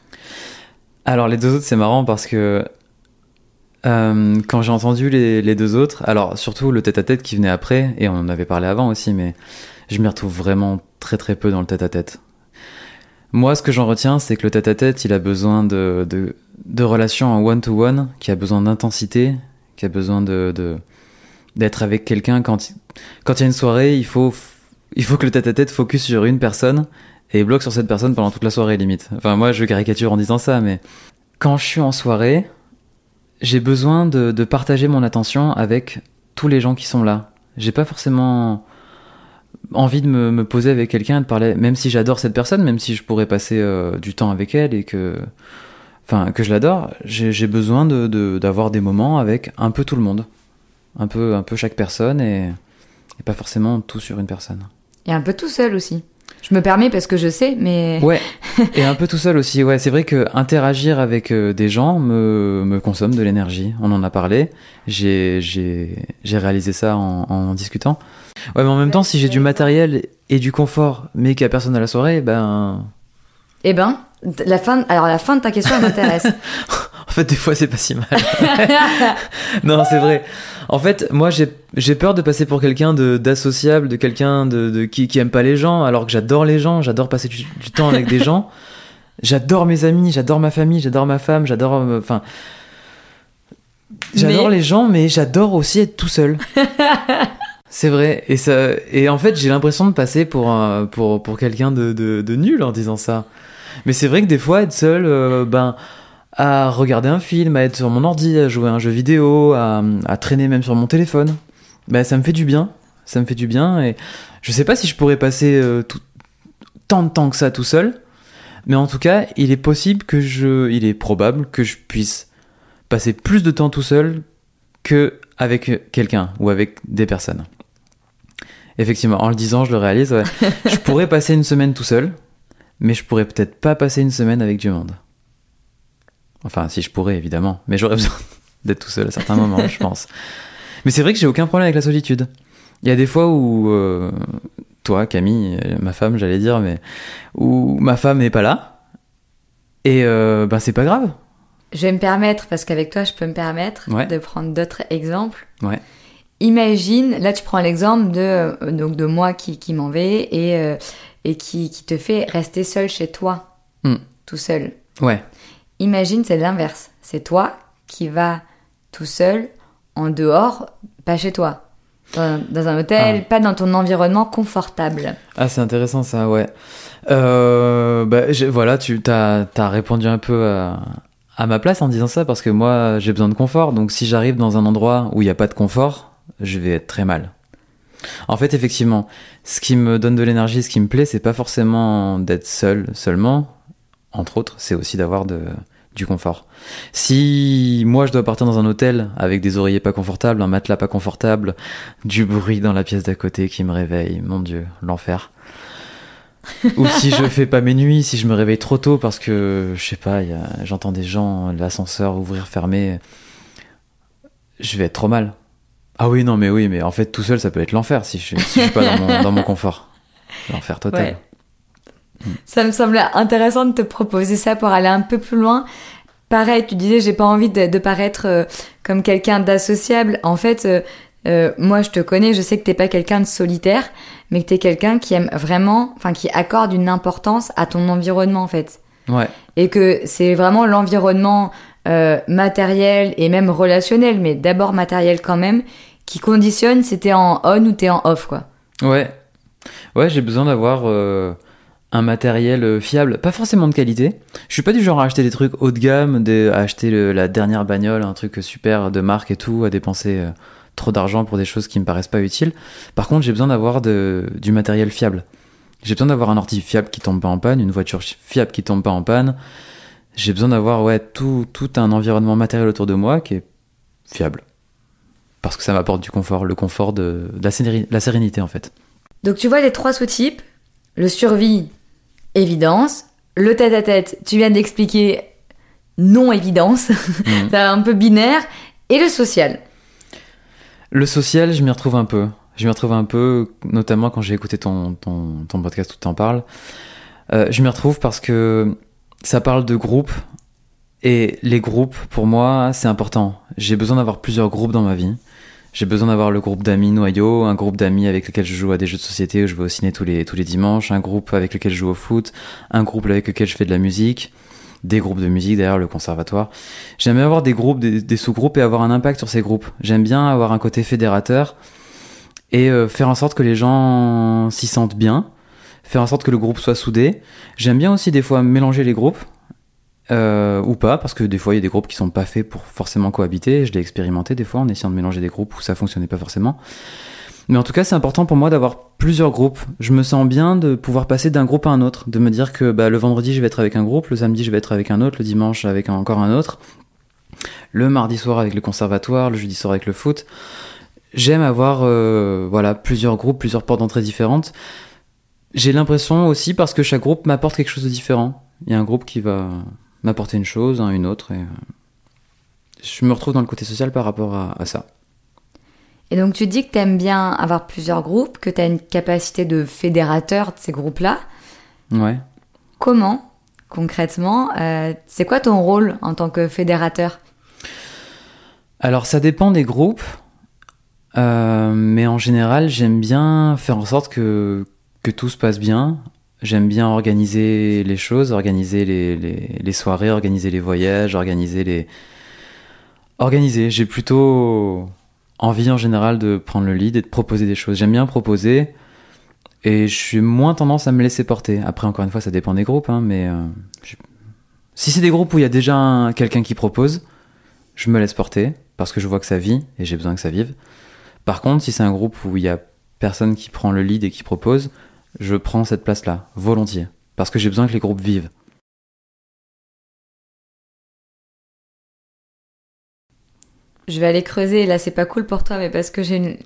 Alors les deux autres, c'est marrant parce que euh, quand j'ai entendu les, les deux autres, alors surtout le tête-à-tête qui venait après, et on en avait parlé avant aussi, mais je m'y retrouve vraiment très très peu dans le tête-à-tête. Moi, ce que j'en retiens, c'est que le tête-à-tête, il a besoin de, de, de relations en one-to-one, qui a besoin d'intensité, qui a besoin de d'être avec quelqu'un quand il- quand il y a une soirée, il faut il faut que le tête-à-tête focus sur une personne et bloque sur cette personne pendant toute la soirée limite. Enfin moi je caricature en disant ça mais quand je suis en soirée, j'ai besoin de, partager mon attention avec tous les gens qui sont là. J'ai pas forcément envie de me, poser avec quelqu'un, de parler, même si j'adore cette personne, même si je pourrais passer euh, du temps avec elle et que, enfin, que je l'adore, j'ai besoin de de- d'avoir des moments avec un peu tout le monde, un peu un peu chaque personne et, et pas forcément tout sur une personne. Et un peu tout seul aussi. Je me permets parce que je sais, mais Ouais, et un peu tout seul aussi. Ouais, c'est vrai que interagir avec euh, des gens me, me consomme de l'énergie. On en a parlé. J'ai j'ai j'ai réalisé ça en, en discutant. Ouais, mais en même temps, si j'ai du matériel et du confort, mais qu'il y a personne à la soirée, ben eh ben, la fin. Alors la fin de ta question m'intéresse. en fait des fois c'est pas si mal. non, c'est vrai. En fait, moi j'ai peur de passer pour quelqu'un de d'associable, de quelqu'un de, de qui qui aime pas les gens, alors que j'adore les gens, j'adore passer du, du temps avec des gens. J'adore mes amis, j'adore ma famille, j'adore ma femme, j'adore euh, enfin j'adore Mais- les gens mais j'adore aussi être tout seul. C'est vrai et ça et en fait, j'ai l'impression de passer pour un, pour pour quelqu'un de, de de nul en disant ça. Mais c'est vrai que des fois être seul euh, ben à regarder un film, à être sur mon ordi, à jouer à un jeu vidéo, à, à traîner même sur mon téléphone. Ben, ça me fait du bien. Ça me fait du bien et je sais pas si je pourrais passer euh, tout, tant de temps que ça tout seul. Mais en tout cas, il est possible que je, il est probable que je puisse passer plus de temps tout seul que avec quelqu'un ou avec des personnes. Effectivement, en le disant, je le réalise. ouais. je pourrais passer une semaine tout seul, mais je pourrais peut-être pas passer une semaine avec du monde. Enfin, si je pourrais, évidemment. Mais j'aurais besoin d'être tout seul à certains moments, je pense. Mais c'est vrai que j'ai aucun problème avec la solitude. Il y a des fois où euh, toi, Camille, euh, ma femme, j'allais dire, mais où ma femme n'est pas là. Et euh, ben c'est pas grave. Je vais me permettre, parce qu'avec toi, je peux me permettre Ouais. de prendre d'autres exemples. Ouais. Imagine, là, tu prends l'exemple de, euh, donc de moi qui, qui m'en vais et, euh, et qui, qui te fait rester seul chez toi, Hmm. tout seul. Ouais. Imagine, c'est l'inverse. C'est toi qui vas tout seul, en dehors, pas chez toi. Dans, dans un hôtel, Ah. pas dans ton environnement confortable. Ah, c'est intéressant ça, ouais. Euh, bah, voilà, tu t'as as répondu un peu à, à ma place en disant ça parce que moi j'ai besoin de confort. Donc si j'arrive dans un endroit où il n'y a pas de confort, je vais être très mal. En fait, effectivement, ce qui me donne de l'énergie, ce qui me plaît, c'est pas forcément d'être seul seulement. Entre autres, c'est aussi d'avoir de, du confort. Si moi je dois partir dans un hôtel avec des oreillers pas confortables, un matelas pas confortable, du bruit dans la pièce d'à côté qui me réveille, mon dieu, l'enfer. Ou si je fais pas mes nuits, si je me réveille trop tôt parce que je sais pas, j'entends des gens, l'ascenseur ouvrir, fermer, je vais être trop mal. Ah oui, non, mais oui, mais en fait tout seul ça peut être l'enfer si je, si je suis pas dans mon, dans mon confort. L'enfer total. Ouais. Ça me semble intéressant de te proposer ça pour aller un peu plus loin. Pareil, tu disais, j'ai pas envie de, de paraître euh, comme quelqu'un d'associable. En fait, euh, euh, moi, je te connais, je sais que t'es pas quelqu'un de solitaire, mais que t'es quelqu'un qui aime vraiment, enfin, qui accorde une importance à ton environnement, en fait. Ouais. Et que c'est vraiment l'environnement euh, matériel et même relationnel, mais d'abord matériel quand même, qui conditionne si t'es en on ou t'es en off, quoi. Ouais. Ouais, j'ai besoin d'avoir euh, un matériel euh, fiable, pas forcément de qualité. Je suis pas du genre à acheter des trucs haut de gamme, à acheter la dernière bagnole, un truc super de marque et tout, à dépenser trop d'argent pour des choses qui me paraissent pas utiles. Par contre, j'ai besoin d'avoir du matériel fiable. J'ai besoin d'avoir un ordi fiable qui tombe pas en panne, une voiture fiable qui tombe pas en panne. J'ai besoin d'avoir ouais tout, tout un environnement matériel autour de moi qui est fiable. Parce que ça m'apporte du confort, le confort de, de la, sérénité, la sérénité en fait. Donc tu vois les trois sous-types, le survie, évidence, le tête-à-tête, tu viens d'expliquer non-évidence, Mhm. c'est un peu binaire, et le social. Le social, je m'y retrouve un peu. Je m'y retrouve un peu, notamment quand j'ai écouté ton, ton, ton podcast où tu en parles. Euh, je m'y retrouve parce que ça parle de groupes. Et les groupes, pour moi, c'est important. J'ai besoin d'avoir plusieurs groupes dans ma vie. J'ai besoin d'avoir le groupe d'amis noyau, un groupe d'amis avec lequel je joue à des jeux de société où je vais au ciné tous les, tous les dimanches, un groupe avec lequel je joue au foot, un groupe avec lequel je fais de la musique, des groupes de musique derrière le conservatoire. J'aime bien avoir des groupes, des, sous-groupes et avoir un impact sur ces groupes. J'aime bien avoir un côté fédérateur et euh, faire en sorte que les gens s'y sentent bien, faire en sorte que le groupe soit soudé. J'aime bien aussi des fois mélanger les groupes. euh, ou pas, parce que des fois il y a des groupes qui sont pas faits pour forcément cohabiter. Je l'ai expérimenté des fois en essayant de mélanger des groupes où ça fonctionnait pas forcément. Mais en tout cas, c'est important pour moi d'avoir plusieurs groupes. Je me sens bien de pouvoir passer d'un groupe à un autre, de me dire que bah, le vendredi je vais être avec un groupe, le samedi je vais être avec un autre, le dimanche avec encore un autre, le mardi soir avec le conservatoire, le jeudi soir avec le foot. J'aime avoir euh, voilà plusieurs groupes, plusieurs portes d'entrée différentes. J'ai l'impression aussi parce que chaque groupe m'apporte quelque chose de différent. Il y a un groupe qui va m'apporter une chose, un une autre, et euh, je me retrouve dans le côté social par rapport à, à ça. Et donc tu dis que tu aimes bien avoir plusieurs groupes, que tu as une capacité de fédérateur de ces groupes-là. Ouais. Comment, concrètement, euh, c'est quoi ton rôle en tant que fédérateur? Alors ça dépend des groupes, euh, mais en général j'aime bien faire en sorte que, que tout se passe bien. J'aime bien organiser les choses, organiser les, soirées, organiser les voyages, organiser les... Organiser, j'ai plutôt envie en général de prendre le lead et de proposer des choses. J'aime bien proposer et je suis moins tendance à me laisser porter. Après encore une fois ça dépend des groupes, hein, mais euh, si c'est des groupes où il y a déjà un- quelqu'un qui propose, je me laisse porter parce que je vois que ça vit et j'ai besoin que ça vive. Par contre, si c'est un groupe où il y a personne qui prend le lead et qui propose, je prends cette place-là, volontiers, parce que j'ai besoin que les groupes vivent. Je vais aller creuser, là c'est pas cool pour toi, mais parce que j'ai une,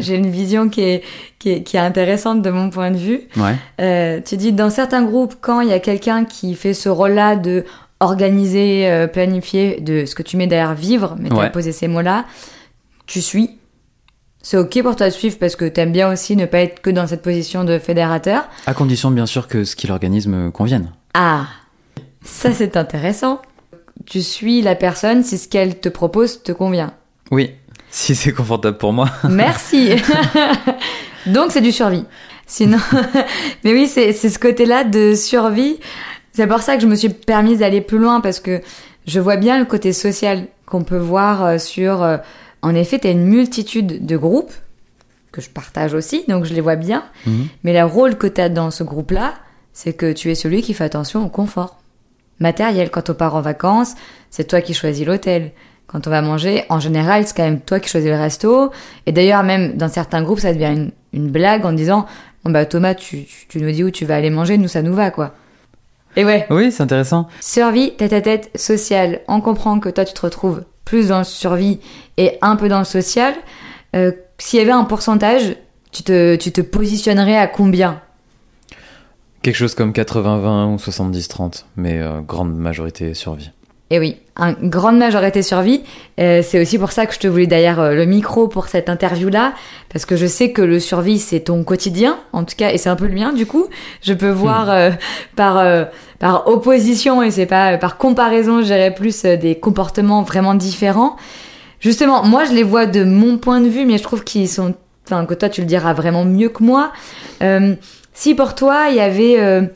j'ai vision qui est, qui, est, qui est intéressante de mon point de vue. Ouais. Euh, tu dis dans certains groupes, quand il y a quelqu'un qui fait ce rôle-là de organiser, euh, planifier, de ce que tu mets derrière vivre, mais tu as Ouais. posé ces mots-là, tu suis. C'est ok pour toi de suivre parce que t'aimes bien aussi ne pas être que dans cette position de fédérateur. À condition, bien sûr, que ce qui l'organise me convienne. Ah, ça c'est intéressant. Tu suis la personne si ce qu'elle te propose te convient. Oui, si c'est confortable pour moi. Merci. Donc c'est du survie. Sinon, mais oui, c'est ce côté-là de survie. C'est pour ça que je me suis permise d'aller plus loin parce que je vois bien le côté social qu'on peut voir euh, sur. En effet, tu as une multitude de groupes que je partage aussi, donc je les vois bien. Mhm. Mais le rôle que tu as dans ce groupe-là, c'est que tu es celui qui fait attention au confort matériel. Quand on part en vacances, c'est toi qui choisis l'hôtel. Quand on va manger, en général, c'est quand même toi qui choisis le resto. Et d'ailleurs, même dans certains groupes, ça devient une, une blague en disant bon bah Thomas, tu, tu, tu nous dis où tu vas aller manger, nous ça nous va quoi. Et ouais, Oui, c'est intéressant. survie tête à tête sociale. On comprend que toi tu te retrouves plus dans le survie et un peu dans le social. Euh, S'il y avait un pourcentage, tu te, tu te positionnerais à combien? Quelque chose comme 80-20 ou 70-30, mais euh, grande majorité survie. Et oui, une grande majorité survie. Euh, c'est aussi pour ça que je te voulais d'ailleurs euh, le micro pour cette interview-là, parce que je sais que le survie, c'est ton quotidien, en tout cas, et c'est un peu le mien du coup. Je peux voir euh, par, euh, par opposition, et c'est pas par comparaison, je dirais plus euh, des comportements vraiment différents. Justement, moi, je les vois de mon point de vue, mais je trouve qu'ils sont... Enfin, que toi, tu le diras vraiment mieux que moi. Euh, si pour toi, il y avait...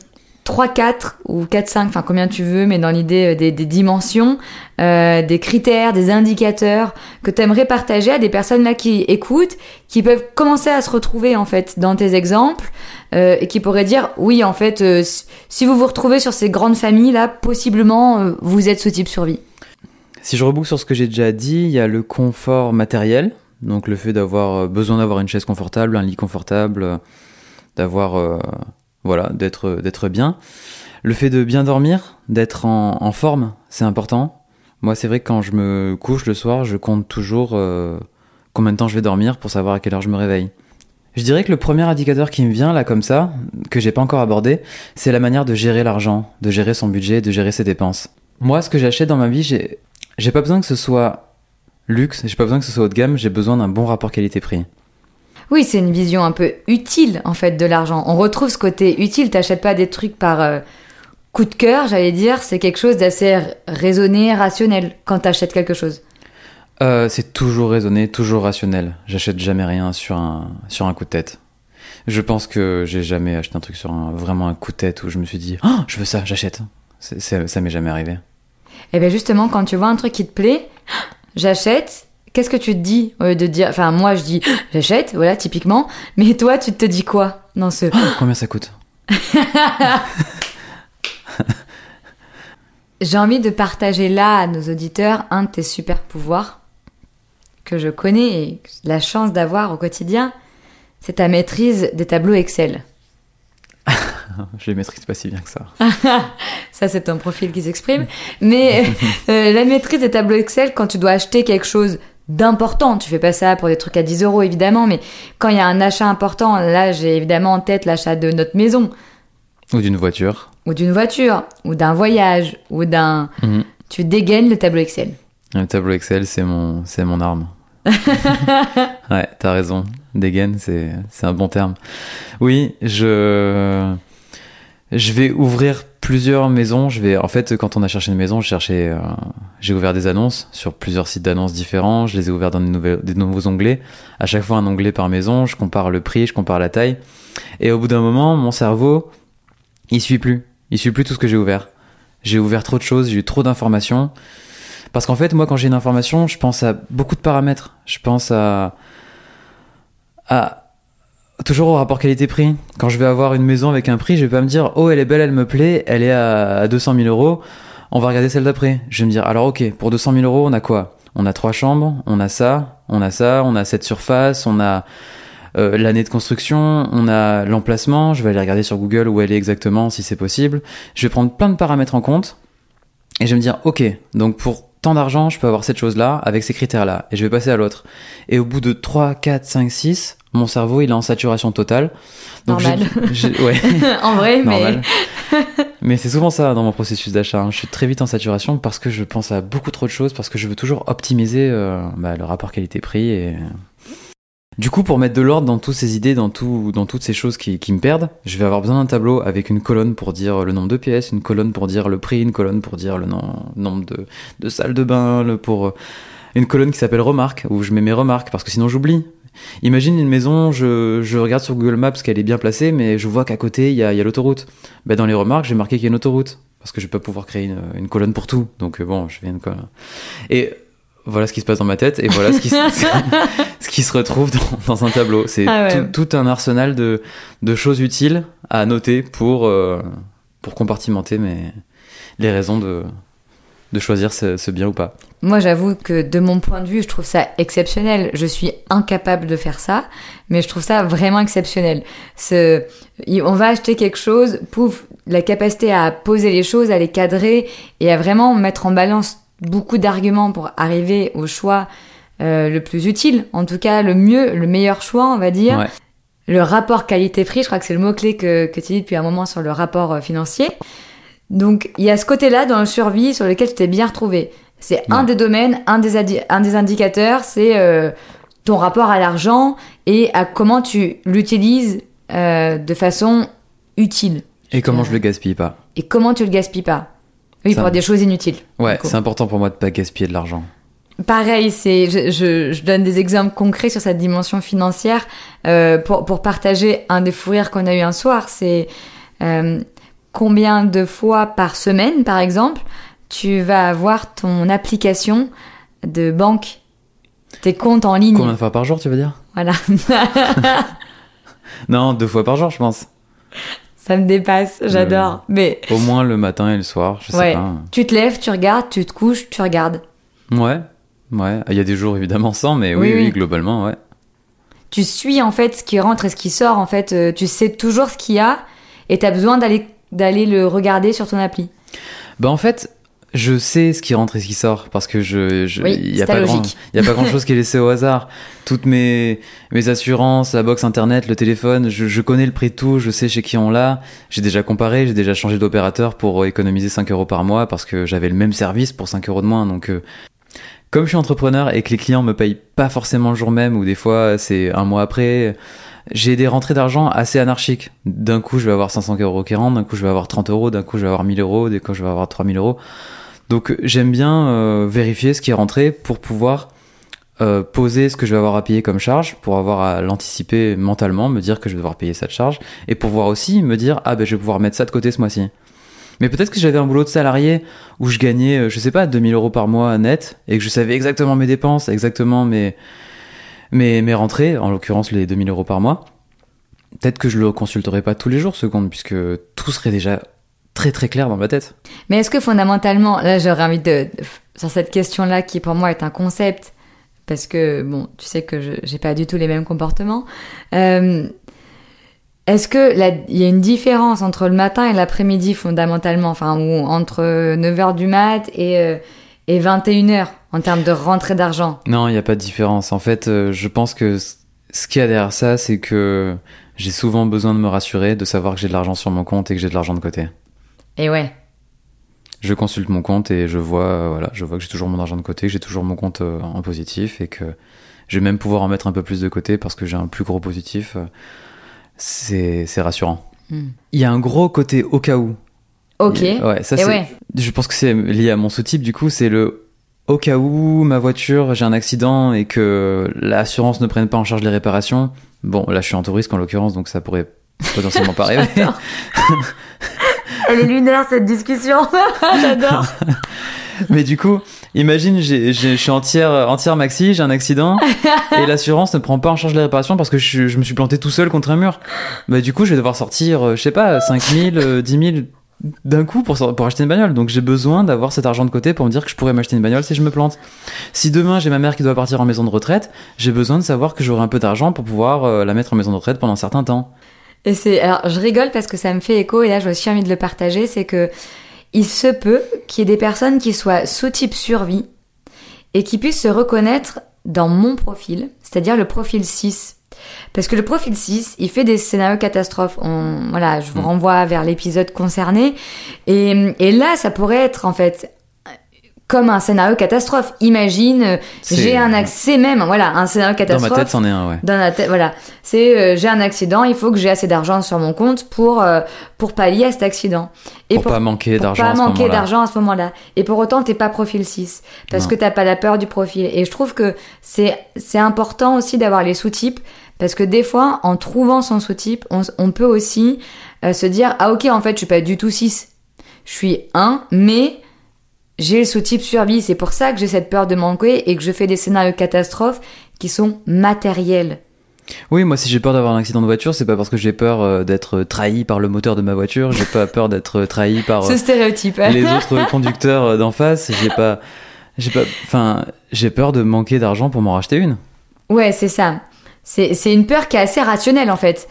euh, 3, 4 ou 4, 5, enfin combien tu veux, mais dans l'idée euh, des, des dimensions, euh, des critères, des indicateurs que tu aimerais partager à des personnes là qui écoutent, qui peuvent commencer à se retrouver en fait dans tes exemples euh, et qui pourraient dire oui en fait si- vous vous retrouvez sur ces grandes familles là, possiblement vous êtes ce type survie. Si je reboucle sur ce que j'ai déjà dit, il y a le confort matériel, donc le fait d'avoir besoin d'avoir une chaise confortable, un lit confortable, d'avoir voilà, d'être d'être bien. Le fait de bien dormir, d'être en, forme, c'est important. Moi, c'est vrai que quand je me couche le soir, je compte toujours euh, combien de temps je vais dormir pour savoir à quelle heure je me réveille. Je dirais que le premier indicateur qui me vient là comme ça, que j'ai pas encore abordé, c'est la manière de gérer l'argent, de gérer son budget, de gérer ses dépenses. Moi, ce que j'achète dans ma vie, j'ai j'ai pas besoin que ce soit luxe, j'ai pas besoin que ce soit haut de gamme, j'ai besoin d'un bon rapport qualité-prix. Oui, c'est une vision un peu utile en fait de l'argent. On retrouve ce côté utile. T'achètes pas des trucs par euh, coup de cœur, j'allais dire. C'est quelque chose d'assez raisonné, rationnel quand t'achètes quelque chose. Euh, c'est toujours raisonné, toujours rationnel. J'achète jamais rien sur un, sur un coup de tête. Je pense que j'ai jamais acheté un truc sur un, vraiment un coup de tête où je me suis dit, oh, je veux ça, j'achète. Ça m'est jamais arrivé. Et bien justement, quand tu vois un truc qui te plaît, j'achète. Qu'est-ce que tu te dis au lieu de dire, enfin moi je dis j'achète, voilà typiquement. Mais toi, tu te dis quoi dans ce Combien ça coûte J'ai envie de partager là à nos auditeurs un de tes super pouvoirs que je connais et que j'ai la chance d'avoir au quotidien. C'est ta maîtrise des tableaux Excel. Je les maîtrise pas si bien que ça. Ça, c'est ton profil qui s'exprime. Mais euh, la maîtrise des tableaux Excel, quand tu dois acheter quelque chose d'important, tu fais pas ça pour des trucs à 10 euros évidemment, mais quand il y a un achat important, là j'ai évidemment en tête l'achat de notre maison, Ou d'une voiture. ou d'une voiture, ou d'un voyage, ou d'un... Mhm. Tu dégaines le tableau Excel. Le tableau Excel, c'est mon, c'est mon arme. ouais, t'as raison. Dégaine, c'est, c'est un bon terme. Oui, je, je vais ouvrir plusieurs maisons. Je vais, en fait, quand on a cherché une maison, je cherchais, euh, j'ai ouvert des annonces sur plusieurs sites d'annonces différents. Je les ai ouverts dans nouvelles- des nouveaux onglets. À chaque fois, un onglet par maison. Je compare le prix, je compare la taille. Et au bout d'un moment, mon cerveau, il suit plus. Il suit plus tout ce que j'ai ouvert. J'ai ouvert trop de choses, j'ai eu trop d'informations. Parce qu'en fait, moi, quand j'ai une information, je pense à beaucoup de paramètres. Je pense à, à toujours au rapport qualité-prix. Quand je vais avoir une maison avec un prix, je vais pas me dire, oh, elle est belle, elle me plaît, elle est à à 200 000 euros. On va regarder celle d'après. Je vais me dire, alors, ok, pour 200 000 euros, on a quoi? On a trois chambres, on a ça, on a ça, on a cette surface, on a euh, l'année de construction, on a l'emplacement. Je vais aller regarder sur Google où elle est exactement, si c'est possible. Je vais prendre plein de paramètres en compte. Et je vais me dire, ok, donc pour tant d'argent, je peux avoir cette chose-là avec ces critères-là. Et je vais passer à l'autre. Et au bout de 3, 4, 5, 6, mon cerveau, il est en saturation totale. Donc Normal. ouais, en vrai, mais c'est souvent ça dans mon processus d'achat. hein. Je suis très vite en saturation parce que je pense à beaucoup trop de choses, parce que je veux toujours optimiser euh, bah, le rapport qualité-prix. Et... Du coup, pour mettre de l'ordre dans toutes ces idées, dans, tout, dans toutes ces choses qui, me perdent, je vais avoir besoin d'un tableau avec une colonne pour dire le nombre de pièces, une colonne pour dire le prix, une colonne pour dire le nom- nombre de, de salles de bain, pour euh, une colonne qui s'appelle remarques, où je mets mes remarques, parce que sinon j'oublie. Imagine une maison, je, regarde sur Google Maps qu'elle est bien placée, mais je vois qu'à côté, il y a, y a l'autoroute. Ben, dans les remarques, j'ai marqué qu'il y a une autoroute, parce que je vais pas pouvoir créer une, colonne pour tout. Donc euh, bon, je fais une colonne. Voilà ce qui se passe dans ma tête, et voilà ce qui, se, ce qui se retrouve dans, dans un tableau. C'est Ah ouais. tout, tout un arsenal de, de choses utiles à noter pour, euh, pour compartimenter mes, les raisons de, de choisir ce, ce bien ou pas. Moi, j'avoue que de mon point de vue, je trouve ça exceptionnel. Je suis incapable de faire ça, mais je trouve ça vraiment exceptionnel. Ce... On va acheter quelque chose, pouf, la capacité à poser les choses, à les cadrer et à vraiment mettre en balance beaucoup d'arguments pour arriver au choix euh, le plus utile, en tout cas le mieux, le meilleur choix, on va dire. Ouais. Le rapport qualité-prix, je crois que c'est le mot-clé que, que tu dis depuis un moment sur le rapport euh, financier. Donc, il y a ce côté-là dans le survie sur lequel tu t'es bien retrouvé. C'est un des domaines, un des, un des indicateurs, c'est euh, ton rapport à l'argent et à comment tu l'utilises de façon utile. Et comment je le gaspille pas. Et comment tu le gaspilles pas. Oui, pour des choses inutiles. Ouais, c'est important pour moi de pas gaspiller de l'argent. Pareil, c'est, je, je, je donne des exemples concrets sur cette dimension financière euh, pour, pour partager un des fous rires qu'on a eu un soir. C'est euh, combien de fois par semaine, par exemple, tu vas avoir ton application de banque, tes comptes en ligne. Combien de fois par jour, tu veux dire? Voilà, Non, deux fois par jour, je pense. Ça me dépasse, j'adore. Mais Au moins le matin et le soir, je sais ouais, pas. tu te lèves, tu regardes, tu te couches, tu regardes. Ouais, ouais. Il y a des jours évidemment sans, mais oui, Oui, oui, oui. globalement, ouais. tu suis en fait ce qui rentre et ce qui sort en fait euh, tu sais toujours ce qu'il y a et t'as besoin d'aller d'aller le regarder sur ton appli. Bah en fait, je sais ce qui rentre et ce qui sort parce que je, je Oui, il y a pas grand, y a pas grand chose qui est laissé au hasard. Toutes mes mes assurances, la box internet, le téléphone, je, je connais le prix de tout, je sais chez qui on l'a. J'ai déjà comparé, j'ai déjà changé d'opérateur pour économiser 5 euros par mois parce que j'avais le même service pour 5 euros de moins. Donc euh, comme je suis entrepreneur et que les clients me payent pas forcément le jour même ou des fois c'est un mois après, j'ai des rentrées d'argent assez anarchiques. D'un coup, je vais avoir 500 euros qui rentrent, d'un coup, je vais avoir 30 euros, d'un coup, je vais avoir 1000 euros, d'un coup, je vais avoir 3000 euros. Donc, j'aime bien euh, vérifier ce qui est rentré pour pouvoir euh, poser ce que je vais avoir à payer comme charge, pour avoir à l'anticiper mentalement, me dire que je vais devoir payer cette charge, et pour pouvoir aussi me dire, ah ben, je vais pouvoir mettre ça de côté ce mois-ci. Mais peut-être que j'avais un boulot de salarié où je gagnais, euh, je sais pas, 2000 euros par mois net, et que je savais exactement mes dépenses, exactement mes, mes, mes rentrées, en l'occurrence les 2000 euros par mois. Peut-être que je le consulterai pas tous les jours ce compte, puisque tout serait déjà très très clair dans ma tête. Mais est-ce que fondamentalement, là j'aurais envie de, sur cette question-là qui pour moi est un concept, parce que bon, tu sais que je j'ai pas du tout les mêmes comportements. euh, est-ce que il y a une différence entre le matin et l'après-midi fondamentalement, enfin ou entre 9h du mat et euh, et 21h en termes de rentrée d'argent? Non, il n'y a pas de différence. En fait, euh, je pense que ce qu'il y a derrière ça, c'est que j'ai souvent besoin de me rassurer, de savoir que j'ai de l'argent sur mon compte et que j'ai de l'argent de côté. Et ouais. Je consulte mon compte et je vois, euh, voilà, je vois que j'ai toujours mon argent de côté, que j'ai toujours mon compte euh, en positif et que je vais même pouvoir en mettre un peu plus de côté parce que j'ai un plus gros positif. euh, C'est rassurant. Hmm. Il y a un gros côté au cas où. Ok. A- Ouais, ça et c'est. ouais. Je pense que c'est lié à mon sous-type, du coup, c'est le au cas où ma voiture, j'ai un accident et que l'assurance ne prenne pas en charge les réparations. Bon, là, je suis en touriste en l'occurrence, donc ça pourrait potentiellement pas arriver. Elle est lunaire cette discussion. J'adore. Mais du coup, imagine, je suis entière, entière maxi, j'ai un accident et l'assurance ne prend pas en charge les réparations parce que je, me suis planté tout seul contre un mur. Bah, du coup, je vais devoir sortir, euh, je sais pas, 5000, euh, 10 000 d'un coup pour, pour acheter une bagnole. Donc, j'ai besoin d'avoir cet argent de côté pour me dire que je pourrais m'acheter une bagnole si je me plante. Si demain j'ai ma mère qui doit partir en maison de retraite, j'ai besoin de savoir que j'aurai un peu d'argent pour pouvoir euh, la mettre en maison de retraite pendant un certain temps. Et c'est alors je rigole parce que ça me fait écho et là j'ai aussi envie de le partager, c'est que il se peut qu'il y ait des personnes qui soient sous type survie et qui puissent se reconnaître dans mon profil, c'est-à-dire le profil 6. Parce que le profil 6, il fait des scénarios catastrophes. On, voilà, je vous Mm. renvoie vers l'épisode concerné. Et, et là, ça pourrait être en fait comme un scénario catastrophe. Imagine, euh, j'ai un accès même, voilà, un scénario Dans catastrophe. ma tête, c'en est un, ouais. Dans la tête, voilà. C'est euh, j'ai un accident, il faut que j'ai assez d'argent sur mon compte pour euh, pour pallier à cet accident. Et Pour, pas manquer pour d'argent pas à ce manquer d'argent à ce moment-là. Et pour autant, t'es pas profil 6 parce Non. que t'as pas la peur du profil. Et je trouve que c'est c'est important aussi d'avoir les sous-types parce que des fois, en trouvant son sous-type, on, on peut aussi euh, se dire ah ok en fait je suis pas du tout 6 je suis 1 mais j'ai le sous-type survie. C'est pour ça que j'ai cette peur de manquer et que je fais des scénarios catastrophes qui sont matériels. Oui, moi, si j'ai peur d'avoir un accident de voiture, c'est pas parce que j'ai peur euh, d'être trahi par le moteur de ma voiture. J'ai pas peur d'être trahi par euh, Ce stéréotype. les autres conducteurs euh, d'en face. J'ai pas, j'ai pas, enfin, j'ai peur de manquer d'argent pour m'en racheter une. Ouais, c'est ça. C'est une peur qui est assez rationnelle en fait.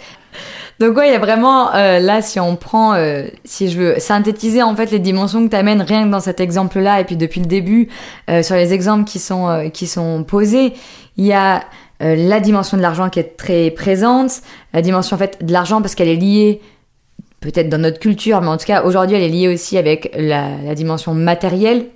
Donc ouais, il y a vraiment euh, là si on prend euh, si je veux synthétiser en fait les dimensions que tu amènes rien que dans cet exemple-là et puis depuis le début euh, sur les exemples qui sont qui sont posés, il y a la dimension de l'argent qui est très présente, la dimension en fait de l'argent parce qu'elle est liée peut-être dans notre culture, mais en tout cas aujourd'hui elle est liée aussi avec la, la dimension matérielle.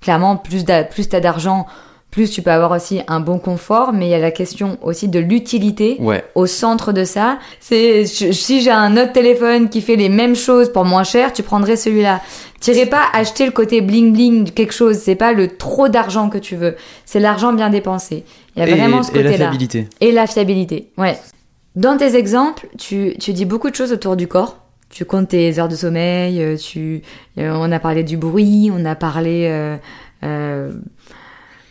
Clairement, plus t'as d'argent, plus tu peux avoir aussi un bon confort, mais il y a la question aussi de l'utilité Ouais. au centre de ça. C'est si j'ai un autre téléphone qui fait les mêmes choses pour moins cher, tu prendrais celui-là. T'irais pas acheter le côté bling bling de quelque chose. C'est pas le trop d'argent que tu veux. C'est l'argent bien dépensé. Il y a Et, vraiment ce et la côté-là. fiabilité. Et la fiabilité, ouais. Dans tes exemples, tu, tu dis beaucoup de choses autour du corps. Tu comptes tes heures de sommeil, euh, tu, euh, on a parlé du bruit, on a parlé euh, euh,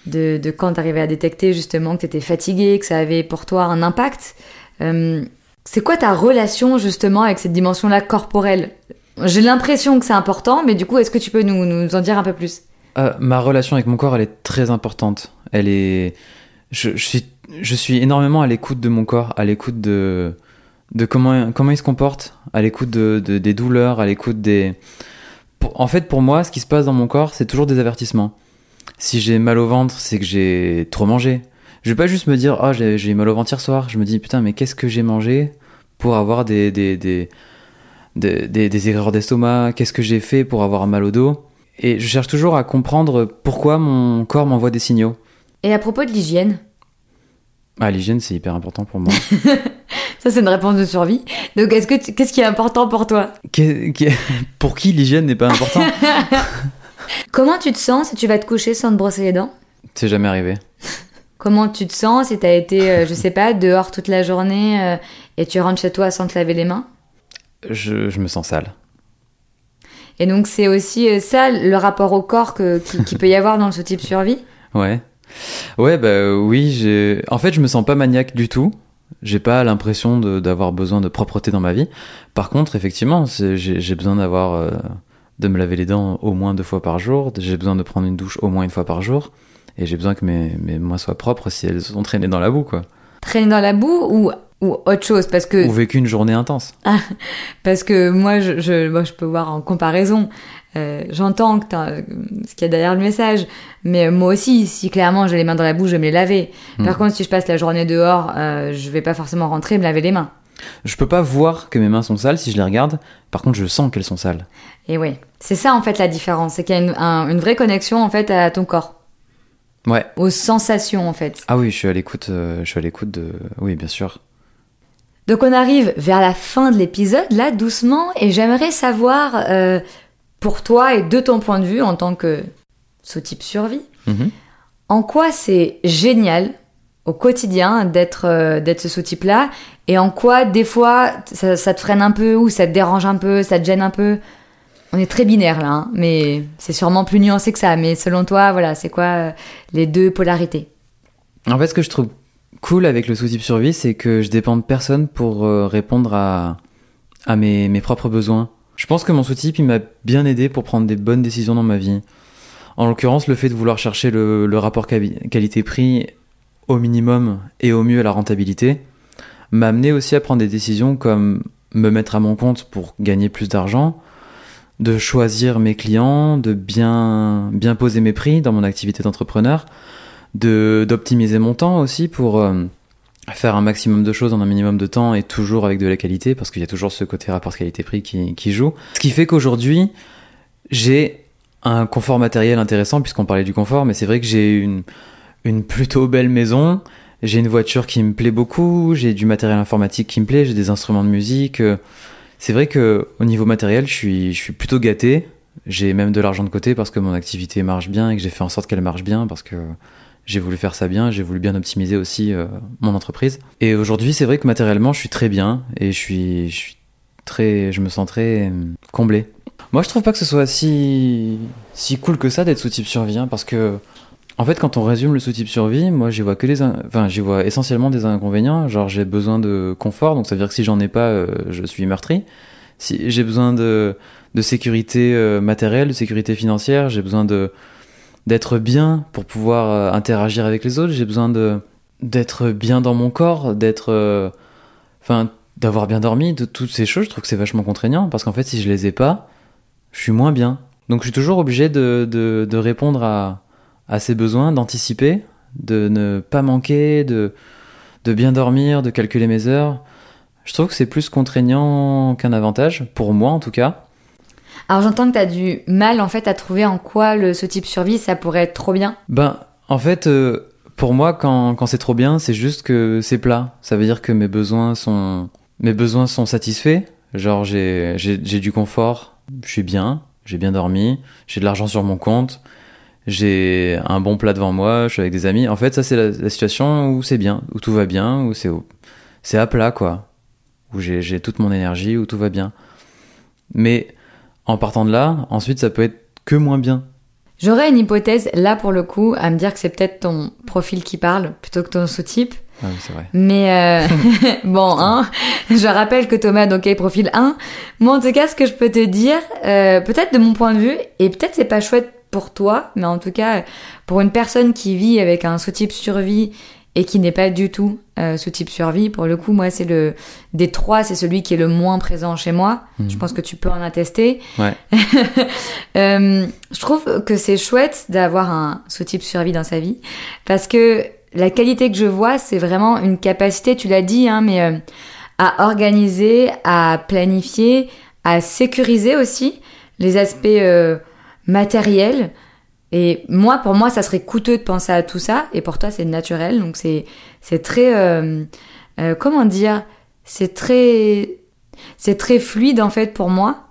de, quand t'arrivais à détecter justement que t'étais fatigué, que ça avait pour toi un impact. Euh, c'est quoi ta relation justement avec cette dimension-là corporelle? J'ai l'impression que c'est important, mais du coup, est-ce que tu peux nous, en dire un peu plus? Euh, ma relation avec mon corps, elle est très importante. Elle est, je, suis, je suis énormément à l'écoute de mon corps, à l'écoute de, comment, comment il se comporte à l'écoute de, de- des douleurs, à l'écoute des... En fait, pour moi, ce qui se passe dans mon corps, c'est toujours des avertissements. Si j'ai mal au ventre, c'est que j'ai trop mangé. Je vais pas juste me dire, ah, j'ai j'ai mal au ventre hier soir. Je me dis, putain, mais qu'est-ce que j'ai mangé pour avoir des, des, des, des, des, des erreurs d'estomac? Qu'est-ce que j'ai fait pour avoir mal au dos? Et je cherche toujours à comprendre pourquoi mon corps m'envoie des signaux. Et à propos de l'hygiène, Ah, l'hygiène, c'est hyper important pour moi. ça c'est une réponse de survie. Donc est-ce que tu- qu'est-ce qui est important pour toi? Pour qui l'hygiène n'est pas important? Comment tu te sens si tu vas te coucher sans te brosser les dents? C'est jamais arrivé. Comment tu te sens si t'as été, euh, je sais pas, dehors toute la journée euh, et tu rentres chez toi sans te laver les mains? Je, je me sens sale. Et donc c'est aussi euh, ça le rapport au corps que, qui, qui peut y avoir dans ce type survie? Ouais. Ouais, bah oui, j'ai. En fait, je me sens pas maniaque du tout. J'ai pas l'impression de- d'avoir besoin de propreté dans ma vie. Par contre, effectivement, c'est- j'ai j'ai besoin d'avoir. euh, de me laver les dents au moins deux fois par jour. J'ai besoin de prendre une douche au moins une fois par jour. Et j'ai besoin que mes, mes mains soient propres si elles sont traînées dans la boue, quoi. Traîner dans la boue ou, ou autre chose? Parce que Ou vécu une journée intense. Parce que moi, je, je, moi, je peux voir en comparaison. Euh, J'entends que euh, ce qu'il y a derrière le message, mais euh, moi aussi, si clairement j'ai les mains dans la bouche, je vais me les laver. Par Hmm. contre, si je passe la journée dehors, euh, je vais pas forcément rentrer et me laver les mains. Je peux pas voir que mes mains sont sales si je les regarde. Par contre, je sens qu'elles sont sales. Et oui, c'est ça en fait la différence, c'est qu'il y a une, un- une vraie connexion en fait à ton corps, Ouais. aux sensations en fait. Ah oui, je suis à l'écoute. euh, je suis à l'écoute de. Oui, bien sûr. Donc on arrive vers la fin de l'épisode, là, doucement, et j'aimerais savoir, euh, pour toi et de ton point de vue en tant que sous-type survie, Mhm. en quoi c'est génial au quotidien d'être euh, d'être ce sous-type-là, et en quoi des fois ça, te freine un peu, ou ça te dérange un peu, ça te gêne un peu? On est très binaire là, hein, mais c'est sûrement plus nuancé que ça. Mais selon toi, voilà, c'est quoi euh, les deux polarités? En fait, ce que je trouve cool avec le sous-type survie, c'est que je dépends de personne pour euh, répondre à, à mes, mes propres besoins. Je pense que mon sous-type, il m'a bien aidé pour prendre des bonnes décisions dans ma vie. En l'occurrence, le fait de vouloir chercher le, rapport quali- qualité-prix au minimum et au mieux à la rentabilité m'a amené aussi à prendre des décisions comme me mettre à mon compte pour gagner plus d'argent, de choisir mes clients, de bien, bien poser mes prix dans mon activité d'entrepreneur, de d'optimiser mon temps aussi pour euh, faire un maximum de choses en un minimum de temps et toujours avec de la qualité parce qu'il y a toujours ce côté rapport qualité-prix qui, qui joue. Ce qui fait qu'aujourd'hui, j'ai un confort matériel intéressant puisqu'on parlait du confort, mais c'est vrai que j'ai une, une plutôt belle maison, j'ai une voiture qui me plaît beaucoup, j'ai du matériel informatique qui me plaît, j'ai des instruments de musique. C'est vrai que au niveau matériel, je suis, je suis plutôt gâté. J'ai même de l'argent de côté parce que mon activité marche bien et que j'ai fait en sorte qu'elle marche bien parce que j'ai voulu faire ça bien, j'ai voulu bien optimiser aussi euh, mon entreprise. Et aujourd'hui, c'est vrai que matériellement, je suis très bien et je suis, je suis très, je me sens très euh, comblé. Moi, je trouve pas que ce soit si, si cool que ça d'être sous type survie, hein, parce que, en fait, quand on résume le sous type survie, moi, j'y vois que des, in- enfin, j'y vois essentiellement des inconvénients. Genre, j'ai besoin de confort, donc ça veut dire que si j'en ai pas, euh, je suis meurtri. Si j'ai besoin de, de sécurité euh, matérielle, de sécurité financière, j'ai besoin de d'être bien pour pouvoir euh, interagir avec les autres. J'ai besoin de d'être bien dans mon corps, d'être, enfin, d'avoir bien dormi, de toutes ces choses. Je trouve que c'est vachement contraignant parce qu'en fait, si je les ai pas, je suis moins bien. Donc, je suis toujours obligé de, de répondre à, à ces besoins, d'anticiper, de ne pas manquer, de, de bien dormir, de calculer mes heures. Je trouve que c'est plus contraignant qu'un avantage, pour moi en tout cas. Alors j'entends que t'as du mal en fait à trouver en quoi le, ce type survie ça pourrait être trop bien. Ben, en fait, euh, pour moi, quand, quand c'est trop bien, c'est juste que c'est plat. Ça veut dire que mes besoins sont, mes besoins sont satisfaits. Genre, j'ai du confort, je suis bien, j'ai bien dormi, j'ai de l'argent sur mon compte, j'ai un bon plat devant moi, je suis avec des amis. En fait, ça, c'est la, la situation où c'est bien, où tout va bien, où c'est, c'est à plat, quoi. Où j'ai, j'ai toute mon énergie, où tout va bien. Mais, en partant de là, ensuite, ça peut être que moins bien. J'aurais une hypothèse là pour le coup à me dire que c'est peut-être ton profil qui parle plutôt que ton sous-type. Ah oui, c'est vrai. Mais euh, bon, hein, je rappelle que Thomas donc est profil 1. Moi en tout cas ce que je peux te dire, euh, peut-être de mon point de vue, et peut-être c'est pas chouette pour toi, mais en tout cas pour une personne qui vit avec un sous-type survie et qui n'est pas du tout euh, ce type survie. Pour le coup, moi, c'est le des trois, c'est celui qui est le moins présent chez moi. Mhm. Je pense que tu peux en attester. Ouais. Euh, je trouve que c'est chouette d'avoir un sous-type survie dans sa vie parce que la qualité que je vois, c'est vraiment une capacité, tu l'as dit, hein, mais euh, à organiser, à planifier, à sécuriser aussi les aspects matériels. Et moi, pour moi, ça serait coûteux de penser à tout ça, et pour toi, c'est naturel. Donc c'est c'est très euh, euh, comment dire, c'est très c'est très fluide en fait pour moi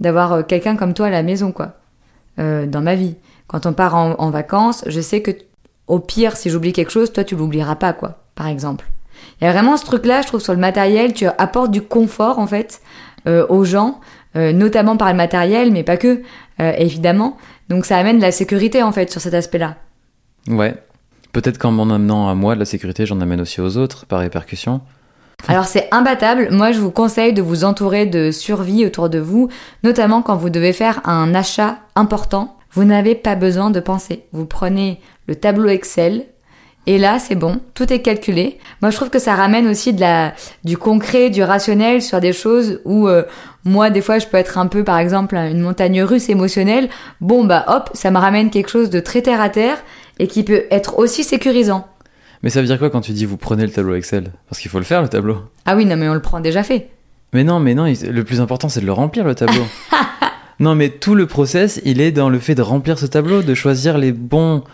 d'avoir euh, quelqu'un comme toi à la maison, quoi, dans ma vie. Quand on part en, vacances, je sais que au pire, si j'oublie quelque chose, toi, tu l'oublieras pas, quoi, par exemple. Il y a vraiment ce truc-là, je trouve, sur le matériel, tu apportes du confort, en fait, aux gens, notamment par le matériel, mais pas que, euh, évidemment. Donc ça amène de la sécurité, en fait, sur cet aspect-là. Ouais. Peut-être qu'en m'en amenant à moi de la sécurité, j'en amène aussi aux autres par répercussion. Alors c'est imbattable, moi je vous conseille de vous entourer de survie autour de vous, notamment quand vous devez faire un achat important. Vous n'avez pas besoin de penser. Vous prenez le tableau Excel et là c'est bon, tout est calculé. Moi je trouve que ça ramène aussi de la, du concret, du rationnel sur des choses où euh, moi des fois je peux être un peu par exemple une montagne russe émotionnelle. Bon bah hop, ça me ramène quelque chose de très terre à terre et qui peut être aussi sécurisant. Mais ça veut dire quoi quand tu dis vous prenez le tableau Excel? Parce qu'il faut le faire le tableau. Ah oui, non mais on le prend déjà fait. Mais non, mais non, le plus important c'est de le remplir le tableau. non, mais tout le process, il est dans le fait de remplir ce tableau, de choisir les bons,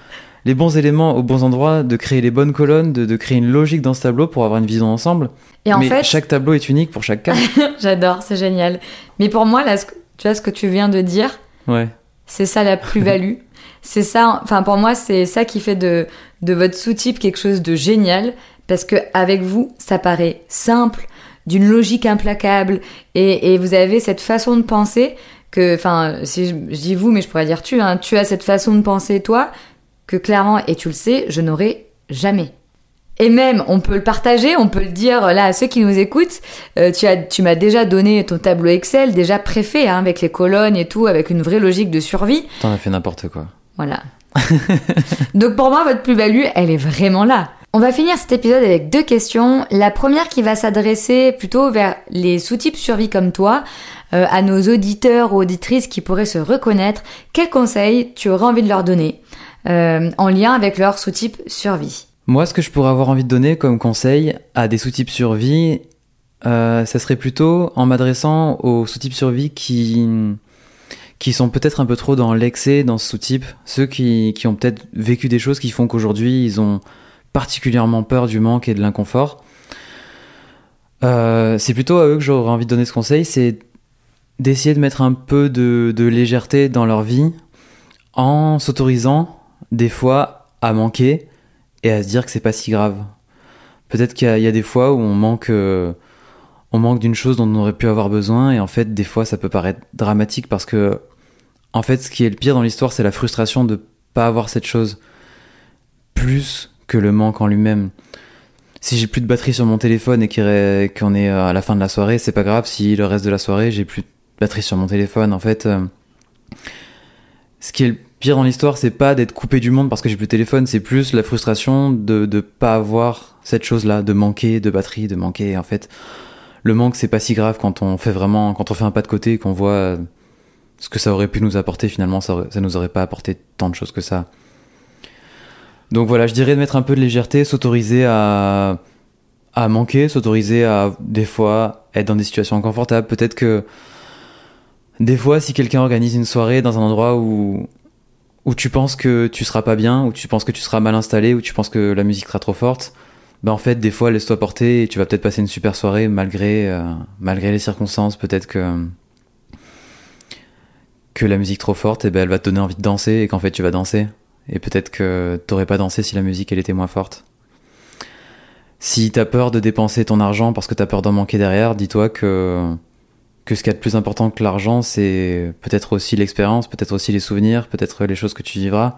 les bons éléments aux bons endroits, de créer les bonnes colonnes, de, de créer une logique dans ce tableau pour avoir une vision ensemble. Et en mais fait, chaque tableau est unique pour chaque cas. J'adore, c'est génial. Mais pour moi, là, tu vois ce que tu viens de dire, ouais. c'est ça la plus-value. c'est ça, enfin pour moi, c'est ça qui fait de, de votre sous-type quelque chose de génial, parce que avec vous, ça paraît simple, d'une logique implacable, et, et vous avez cette façon de penser que, enfin, si je, je dis vous, mais je pourrais dire tu, hein, tu as cette façon de penser toi que clairement, et tu le sais, je n'aurai jamais. Et même, on peut le partager, on peut le dire là à ceux qui nous écoutent. Euh, tu as, tu m'as déjà donné ton tableau Excel, déjà préfet, hein, avec les colonnes et tout, avec une vraie logique de survie. T'en as fait n'importe quoi. Voilà. Donc pour moi, votre plus-value, elle est vraiment là. On va finir cet épisode avec deux questions. La première qui va s'adresser plutôt vers les sous-types survie comme toi, euh, à nos auditeurs ou auditrices qui pourraient se reconnaître. Quels conseils tu aurais envie de leur donner euh, en lien avec leur sous-type survie Moi, ce que je pourrais avoir envie de donner comme conseil à des sous-types survie, euh, ça serait plutôt en m'adressant aux sous-types survie qui, qui sont peut-être un peu trop dans l'excès dans ce sous-type, ceux qui, qui ont peut-être vécu des choses qui font qu'aujourd'hui ils ont particulièrement peur du manque et de l'inconfort. Euh, c'est plutôt à eux que j'aurais envie de donner ce conseil, c'est d'essayer de mettre un peu de, de légèreté dans leur vie en s'autorisant des fois à manquer et à se dire que c'est pas si grave. Peut-être qu'il y, a- des fois où on manque, euh, on manque d'une chose dont on aurait pu avoir besoin et en fait des fois ça peut paraître dramatique parce que en fait ce qui est le pire dans l'histoire c'est la frustration de pas avoir cette chose plus que le manque en lui-même. Si j'ai plus de batterie sur mon téléphone et qu'on est à la fin de la soirée, c'est pas grave si le reste de la soirée j'ai plus de batterie sur mon téléphone. En fait, euh, ce qui est le pire dans l'histoire, c'est pas d'être coupé du monde parce que j'ai plus de téléphone, c'est plus la frustration de de pas avoir cette chose-là, de manquer de batterie, de manquer. En fait, le manque c'est pas si grave quand on fait vraiment, quand on fait un pas de côté, qu'on voit ce que ça aurait pu nous apporter. Finalement, ça, aurait- ça nous aurait pas apporté tant de choses que ça. Donc voilà, je dirais de mettre un peu de légèreté, s'autoriser à à manquer, s'autoriser à des fois être dans des situations inconfortables. Peut-être que des fois, si quelqu'un organise une soirée dans un endroit où où tu penses que tu seras pas bien, où tu penses que tu seras mal installé, où tu penses que la musique sera trop forte, ben en fait, des fois, laisse-toi porter et tu vas peut-être passer une super soirée malgré euh, malgré les circonstances. Peut-être que que la musique trop forte, eh ben, elle va te donner envie de danser et qu'en fait, tu vas danser. Et peut-être que t'aurais pas dansé si la musique elle était moins forte. Si t'as peur de dépenser ton argent parce que t'as peur d'en manquer derrière, dis-toi que que ce qui est de plus important que l'argent, c'est peut-être aussi l'expérience, peut-être aussi les souvenirs, peut-être les choses que tu vivras.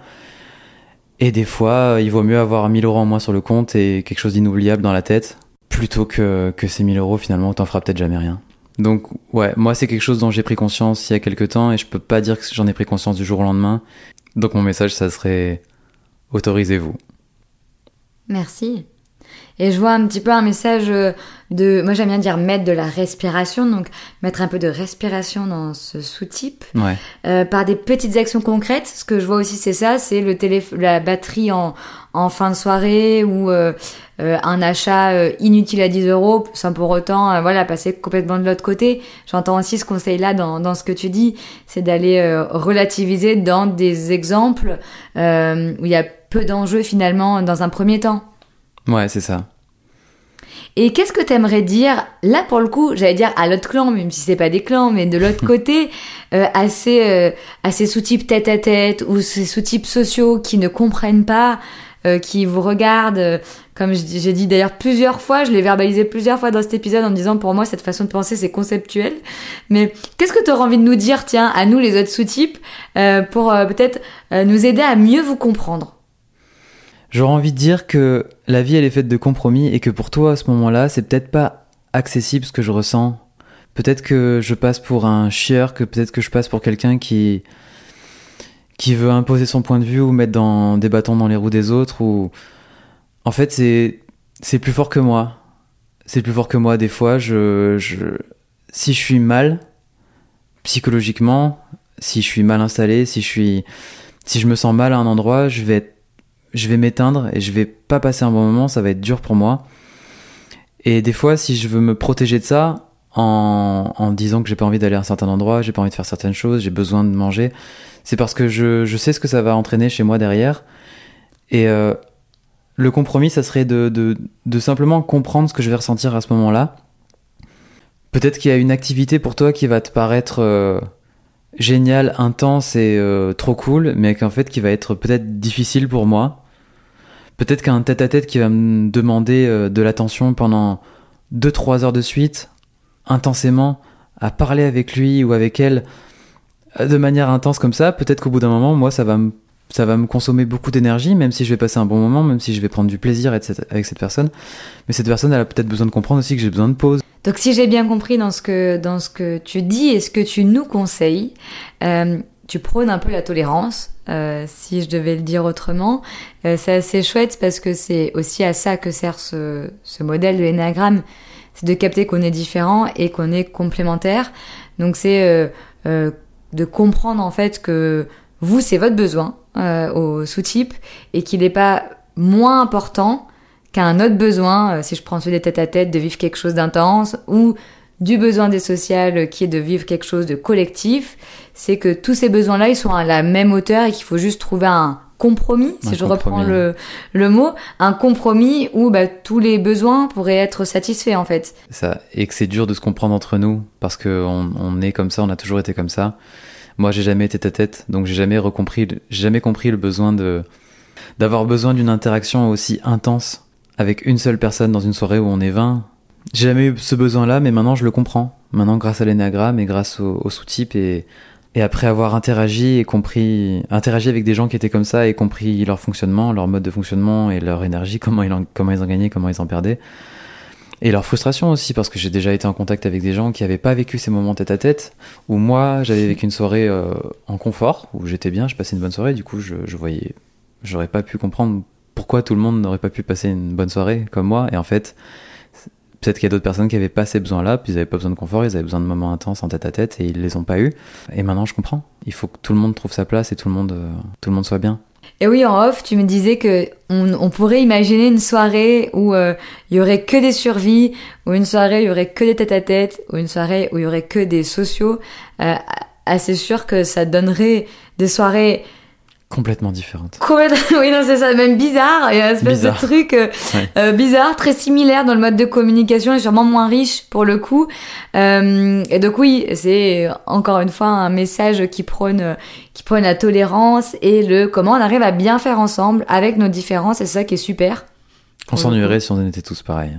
Et des fois, il vaut mieux avoir 1000 euros en moins sur le compte et quelque chose d'inoubliable dans la tête, plutôt que, que ces 1000 euros finalement, t'en feras peut-être jamais rien. Donc ouais, moi c'est quelque chose dont j'ai pris conscience il y a quelques temps et je peux pas dire que j'en ai pris conscience du jour au lendemain. Donc mon message, ça serait autorisez-vous. Merci. Et je vois un petit peu un message euh, de, moi j'aime bien dire mettre de la respiration, donc mettre un peu de respiration dans ce sous-type Ouais. euh, par des petites actions concrètes. Ce que je vois aussi c'est ça, c'est le téléphone, la batterie en, en fin de soirée ou euh, euh, un achat euh, inutile à 10 euros sans pour autant voilà passer complètement de l'autre côté. J'entends aussi ce conseil-là dans, dans ce que tu dis, c'est d'aller relativiser dans des exemples euh, où il y a peu d'enjeux finalement dans un premier temps. Ouais, c'est ça. Et qu'est-ce que t'aimerais dire, là pour le coup, j'allais dire à l'autre clan, même si c'est pas des clans, mais de l'autre côté, euh, à ces, euh, à ces sous-types tête à tête ou ces sous-types sociaux qui ne comprennent pas, euh, qui vous regardent, euh, comme j'ai dit d'ailleurs plusieurs fois, je l'ai verbalisé plusieurs fois dans cet épisode en disant pour moi cette façon de penser c'est conceptuel. Mais qu'est-ce que tu auras envie de nous dire, tiens, à nous les autres sous-types, euh, pour euh, peut-être euh, nous aider à mieux vous comprendre? J'aurais envie de dire que la vie elle est faite de compromis et que pour toi à ce moment-là, c'est peut-être pas accessible ce que je ressens. Peut-être que je passe pour un chieur, que peut-être que je passe pour quelqu'un qui qui veut imposer son point de vue ou mettre dans des bâtons dans les roues des autres ou en fait c'est c'est plus fort que moi. C'est plus fort que moi des fois, je je si je suis mal psychologiquement, si je suis mal installé, si je suis si je me sens mal à un endroit, je vais être je vais m'éteindre et je vais pas passer un bon moment, ça va être dur pour moi. Et des fois, si je veux me protéger de ça, en, disant que j'ai pas envie d'aller à un certain endroit, j'ai pas envie de faire certaines choses, j'ai besoin de manger, c'est parce que je, je sais ce que ça va entraîner chez moi derrière. Et euh, le compromis, ça serait de, de, de simplement comprendre ce que je vais ressentir à ce moment-là. Peut-être qu'il y a une activité pour toi qui va te paraître euh, géniale, intense et euh, trop cool, mais qu'en fait qui va être peut-être difficile pour moi. Peut-être qu'un tête-à-tête qui va me demander euh, de l'attention pendant 2-3 heures de suite, intensément, à parler avec lui ou avec elle euh, de manière intense comme ça, peut-être qu'au bout d'un moment, moi, ça va me ça va me consommer beaucoup d'énergie, même si je vais passer un bon moment, même si je vais prendre du plaisir avec cette, avec cette personne. Mais cette personne, elle a peut-être besoin de comprendre aussi que j'ai besoin de pause. Donc si j'ai bien compris dans ce que dans ce que tu dis et ce que tu nous conseilles, euh, tu prônes un peu la tolérance, euh, si je devais le dire autrement. Euh, c'est assez chouette parce que c'est aussi à ça que sert ce, ce modèle de l'énagramme, c'est de capter qu'on est différent et qu'on est complémentaire. Donc c'est de comprendre en fait que vous c'est votre besoin euh, au sous-type et qu'il n'est pas moins important qu'un autre besoin, euh, si je prends celui des tête à tête, de vivre quelque chose d'intense, ou du besoin des sociales qui est de vivre quelque chose de collectif, c'est que tous ces besoins-là, ils sont à la même hauteur et qu'il faut juste trouver un compromis, si Un je reprends le, le mot, un compromis où bah, tous les besoins pourraient être satisfaits en fait. ça et que c'est dur de se comprendre entre nous parce que on, on est comme ça, on a toujours été comme ça. Moi, j'ai jamais été tête à tête, donc j'ai jamais recompris, jamais compris le besoin de d'avoir besoin d'une interaction aussi intense avec une seule personne dans une soirée où on est 20. J'ai jamais eu ce besoin-là, mais maintenant je le comprends. Maintenant, grâce à l'énagramme et grâce au, sous-type et et après avoir interagi et compris, interagi avec des gens qui étaient comme ça et compris leur fonctionnement, leur mode de fonctionnement et leur énergie, comment ils en, comment ils en gagnaient, comment ils en perdaient. Et leur frustration aussi, parce que j'ai déjà été en contact avec des gens qui n'avaient pas vécu ces moments tête à tête, où moi j'avais vécu une soirée euh, en confort, où j'étais bien, je passais une bonne soirée, du coup je, je voyais, j'aurais pas pu comprendre pourquoi tout le monde n'aurait pas pu passer une bonne soirée comme moi, et en fait, peut-être qu'il y a d'autres personnes qui avaient pas ces besoins-là, puis ils avaient pas besoin de confort, ils avaient besoin de moments intenses en tête à tête, et ils les ont pas eu. Et maintenant je comprends, il faut que tout le monde trouve sa place et tout le monde, euh, tout le monde soit bien. Et oui, en off, tu me disais que on, pourrait imaginer une soirée où euh, il y aurait que des survies, ou une soirée où il y aurait que des tête-à-tête, ou une soirée où il y aurait que des sociaux. Euh, assez sûr que ça donnerait des soirées Complètement différente. complètement, oui non c'est ça, même bizarre, et un espèce Bizarre. de truc euh, Ouais. euh, bizarre, très similaire dans le mode de communication et sûrement moins riche pour le coup. Euh, et donc oui, c'est encore une fois un message qui prône, qui prône la tolérance et le comment on arrive à bien faire ensemble avec nos différences. Et c'est ça qui est super. On s'ennuierait si on était tous pareils.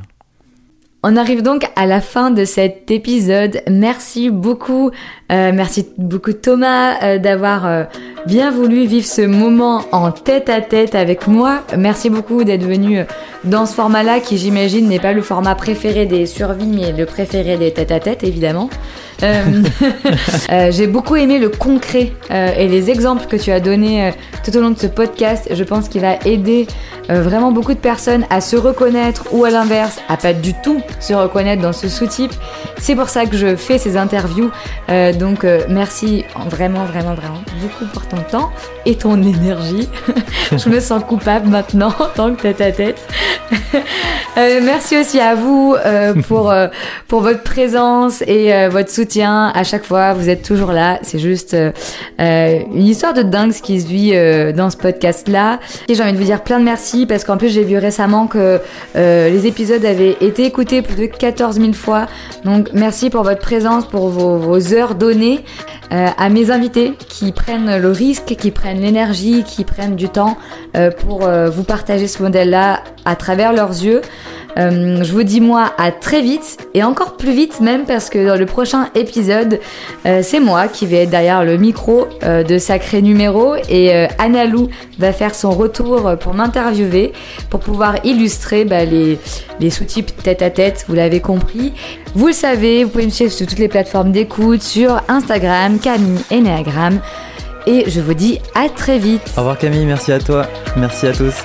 On arrive donc à la fin de cet épisode. Merci beaucoup Euh, merci beaucoup Thomas euh, d'avoir euh, bien voulu vivre ce moment en tête à tête avec moi. Merci beaucoup d'être venu dans ce format-là qui j'imagine n'est pas le format préféré des survies mais le préféré des tête à tête évidemment. J'ai beaucoup aimé le concret et les exemples que tu as donnés tout au long de ce podcast. Je pense qu'il va aider vraiment beaucoup de personnes à se reconnaître ou à l'inverse à pas du tout se reconnaître dans ce sous-type. C'est pour ça que je fais ces interviews. Donc euh, merci vraiment, vraiment, vraiment beaucoup pour ton temps et ton énergie. je me sens coupable maintenant en tant que tête à tête. Euh, merci aussi à vous euh, pour, pour votre présence et votre soutien. À chaque fois, vous êtes toujours là. C'est juste une histoire de dingue ce qui se vit dans ce podcast-là. Et j'ai envie de vous dire plein de merci parce qu'en plus, j'ai vu récemment que les épisodes avaient été écoutés plus de 14 000 fois. Donc merci pour votre présence, pour vos, heures Euh, à mes invités qui prennent le risque, qui prennent l'énergie, qui prennent du temps euh, pour euh, vous partager ce modèle-là à travers leurs yeux. Euh, je vous dis moi à très vite et encore plus vite même parce que dans le prochain épisode, euh, c'est moi qui vais être derrière le micro euh, de Sacré Numéro et Analou va faire son retour pour m'interviewer pour pouvoir illustrer bah, les, les sous-types tête à tête, vous l'avez compris. Vous le savez, vous pouvez me suivre sur toutes les plateformes d'écoute, sur Instagram, Camille Enneagram. Et je vous dis à très vite. Au revoir Camille, merci à toi, merci à tous.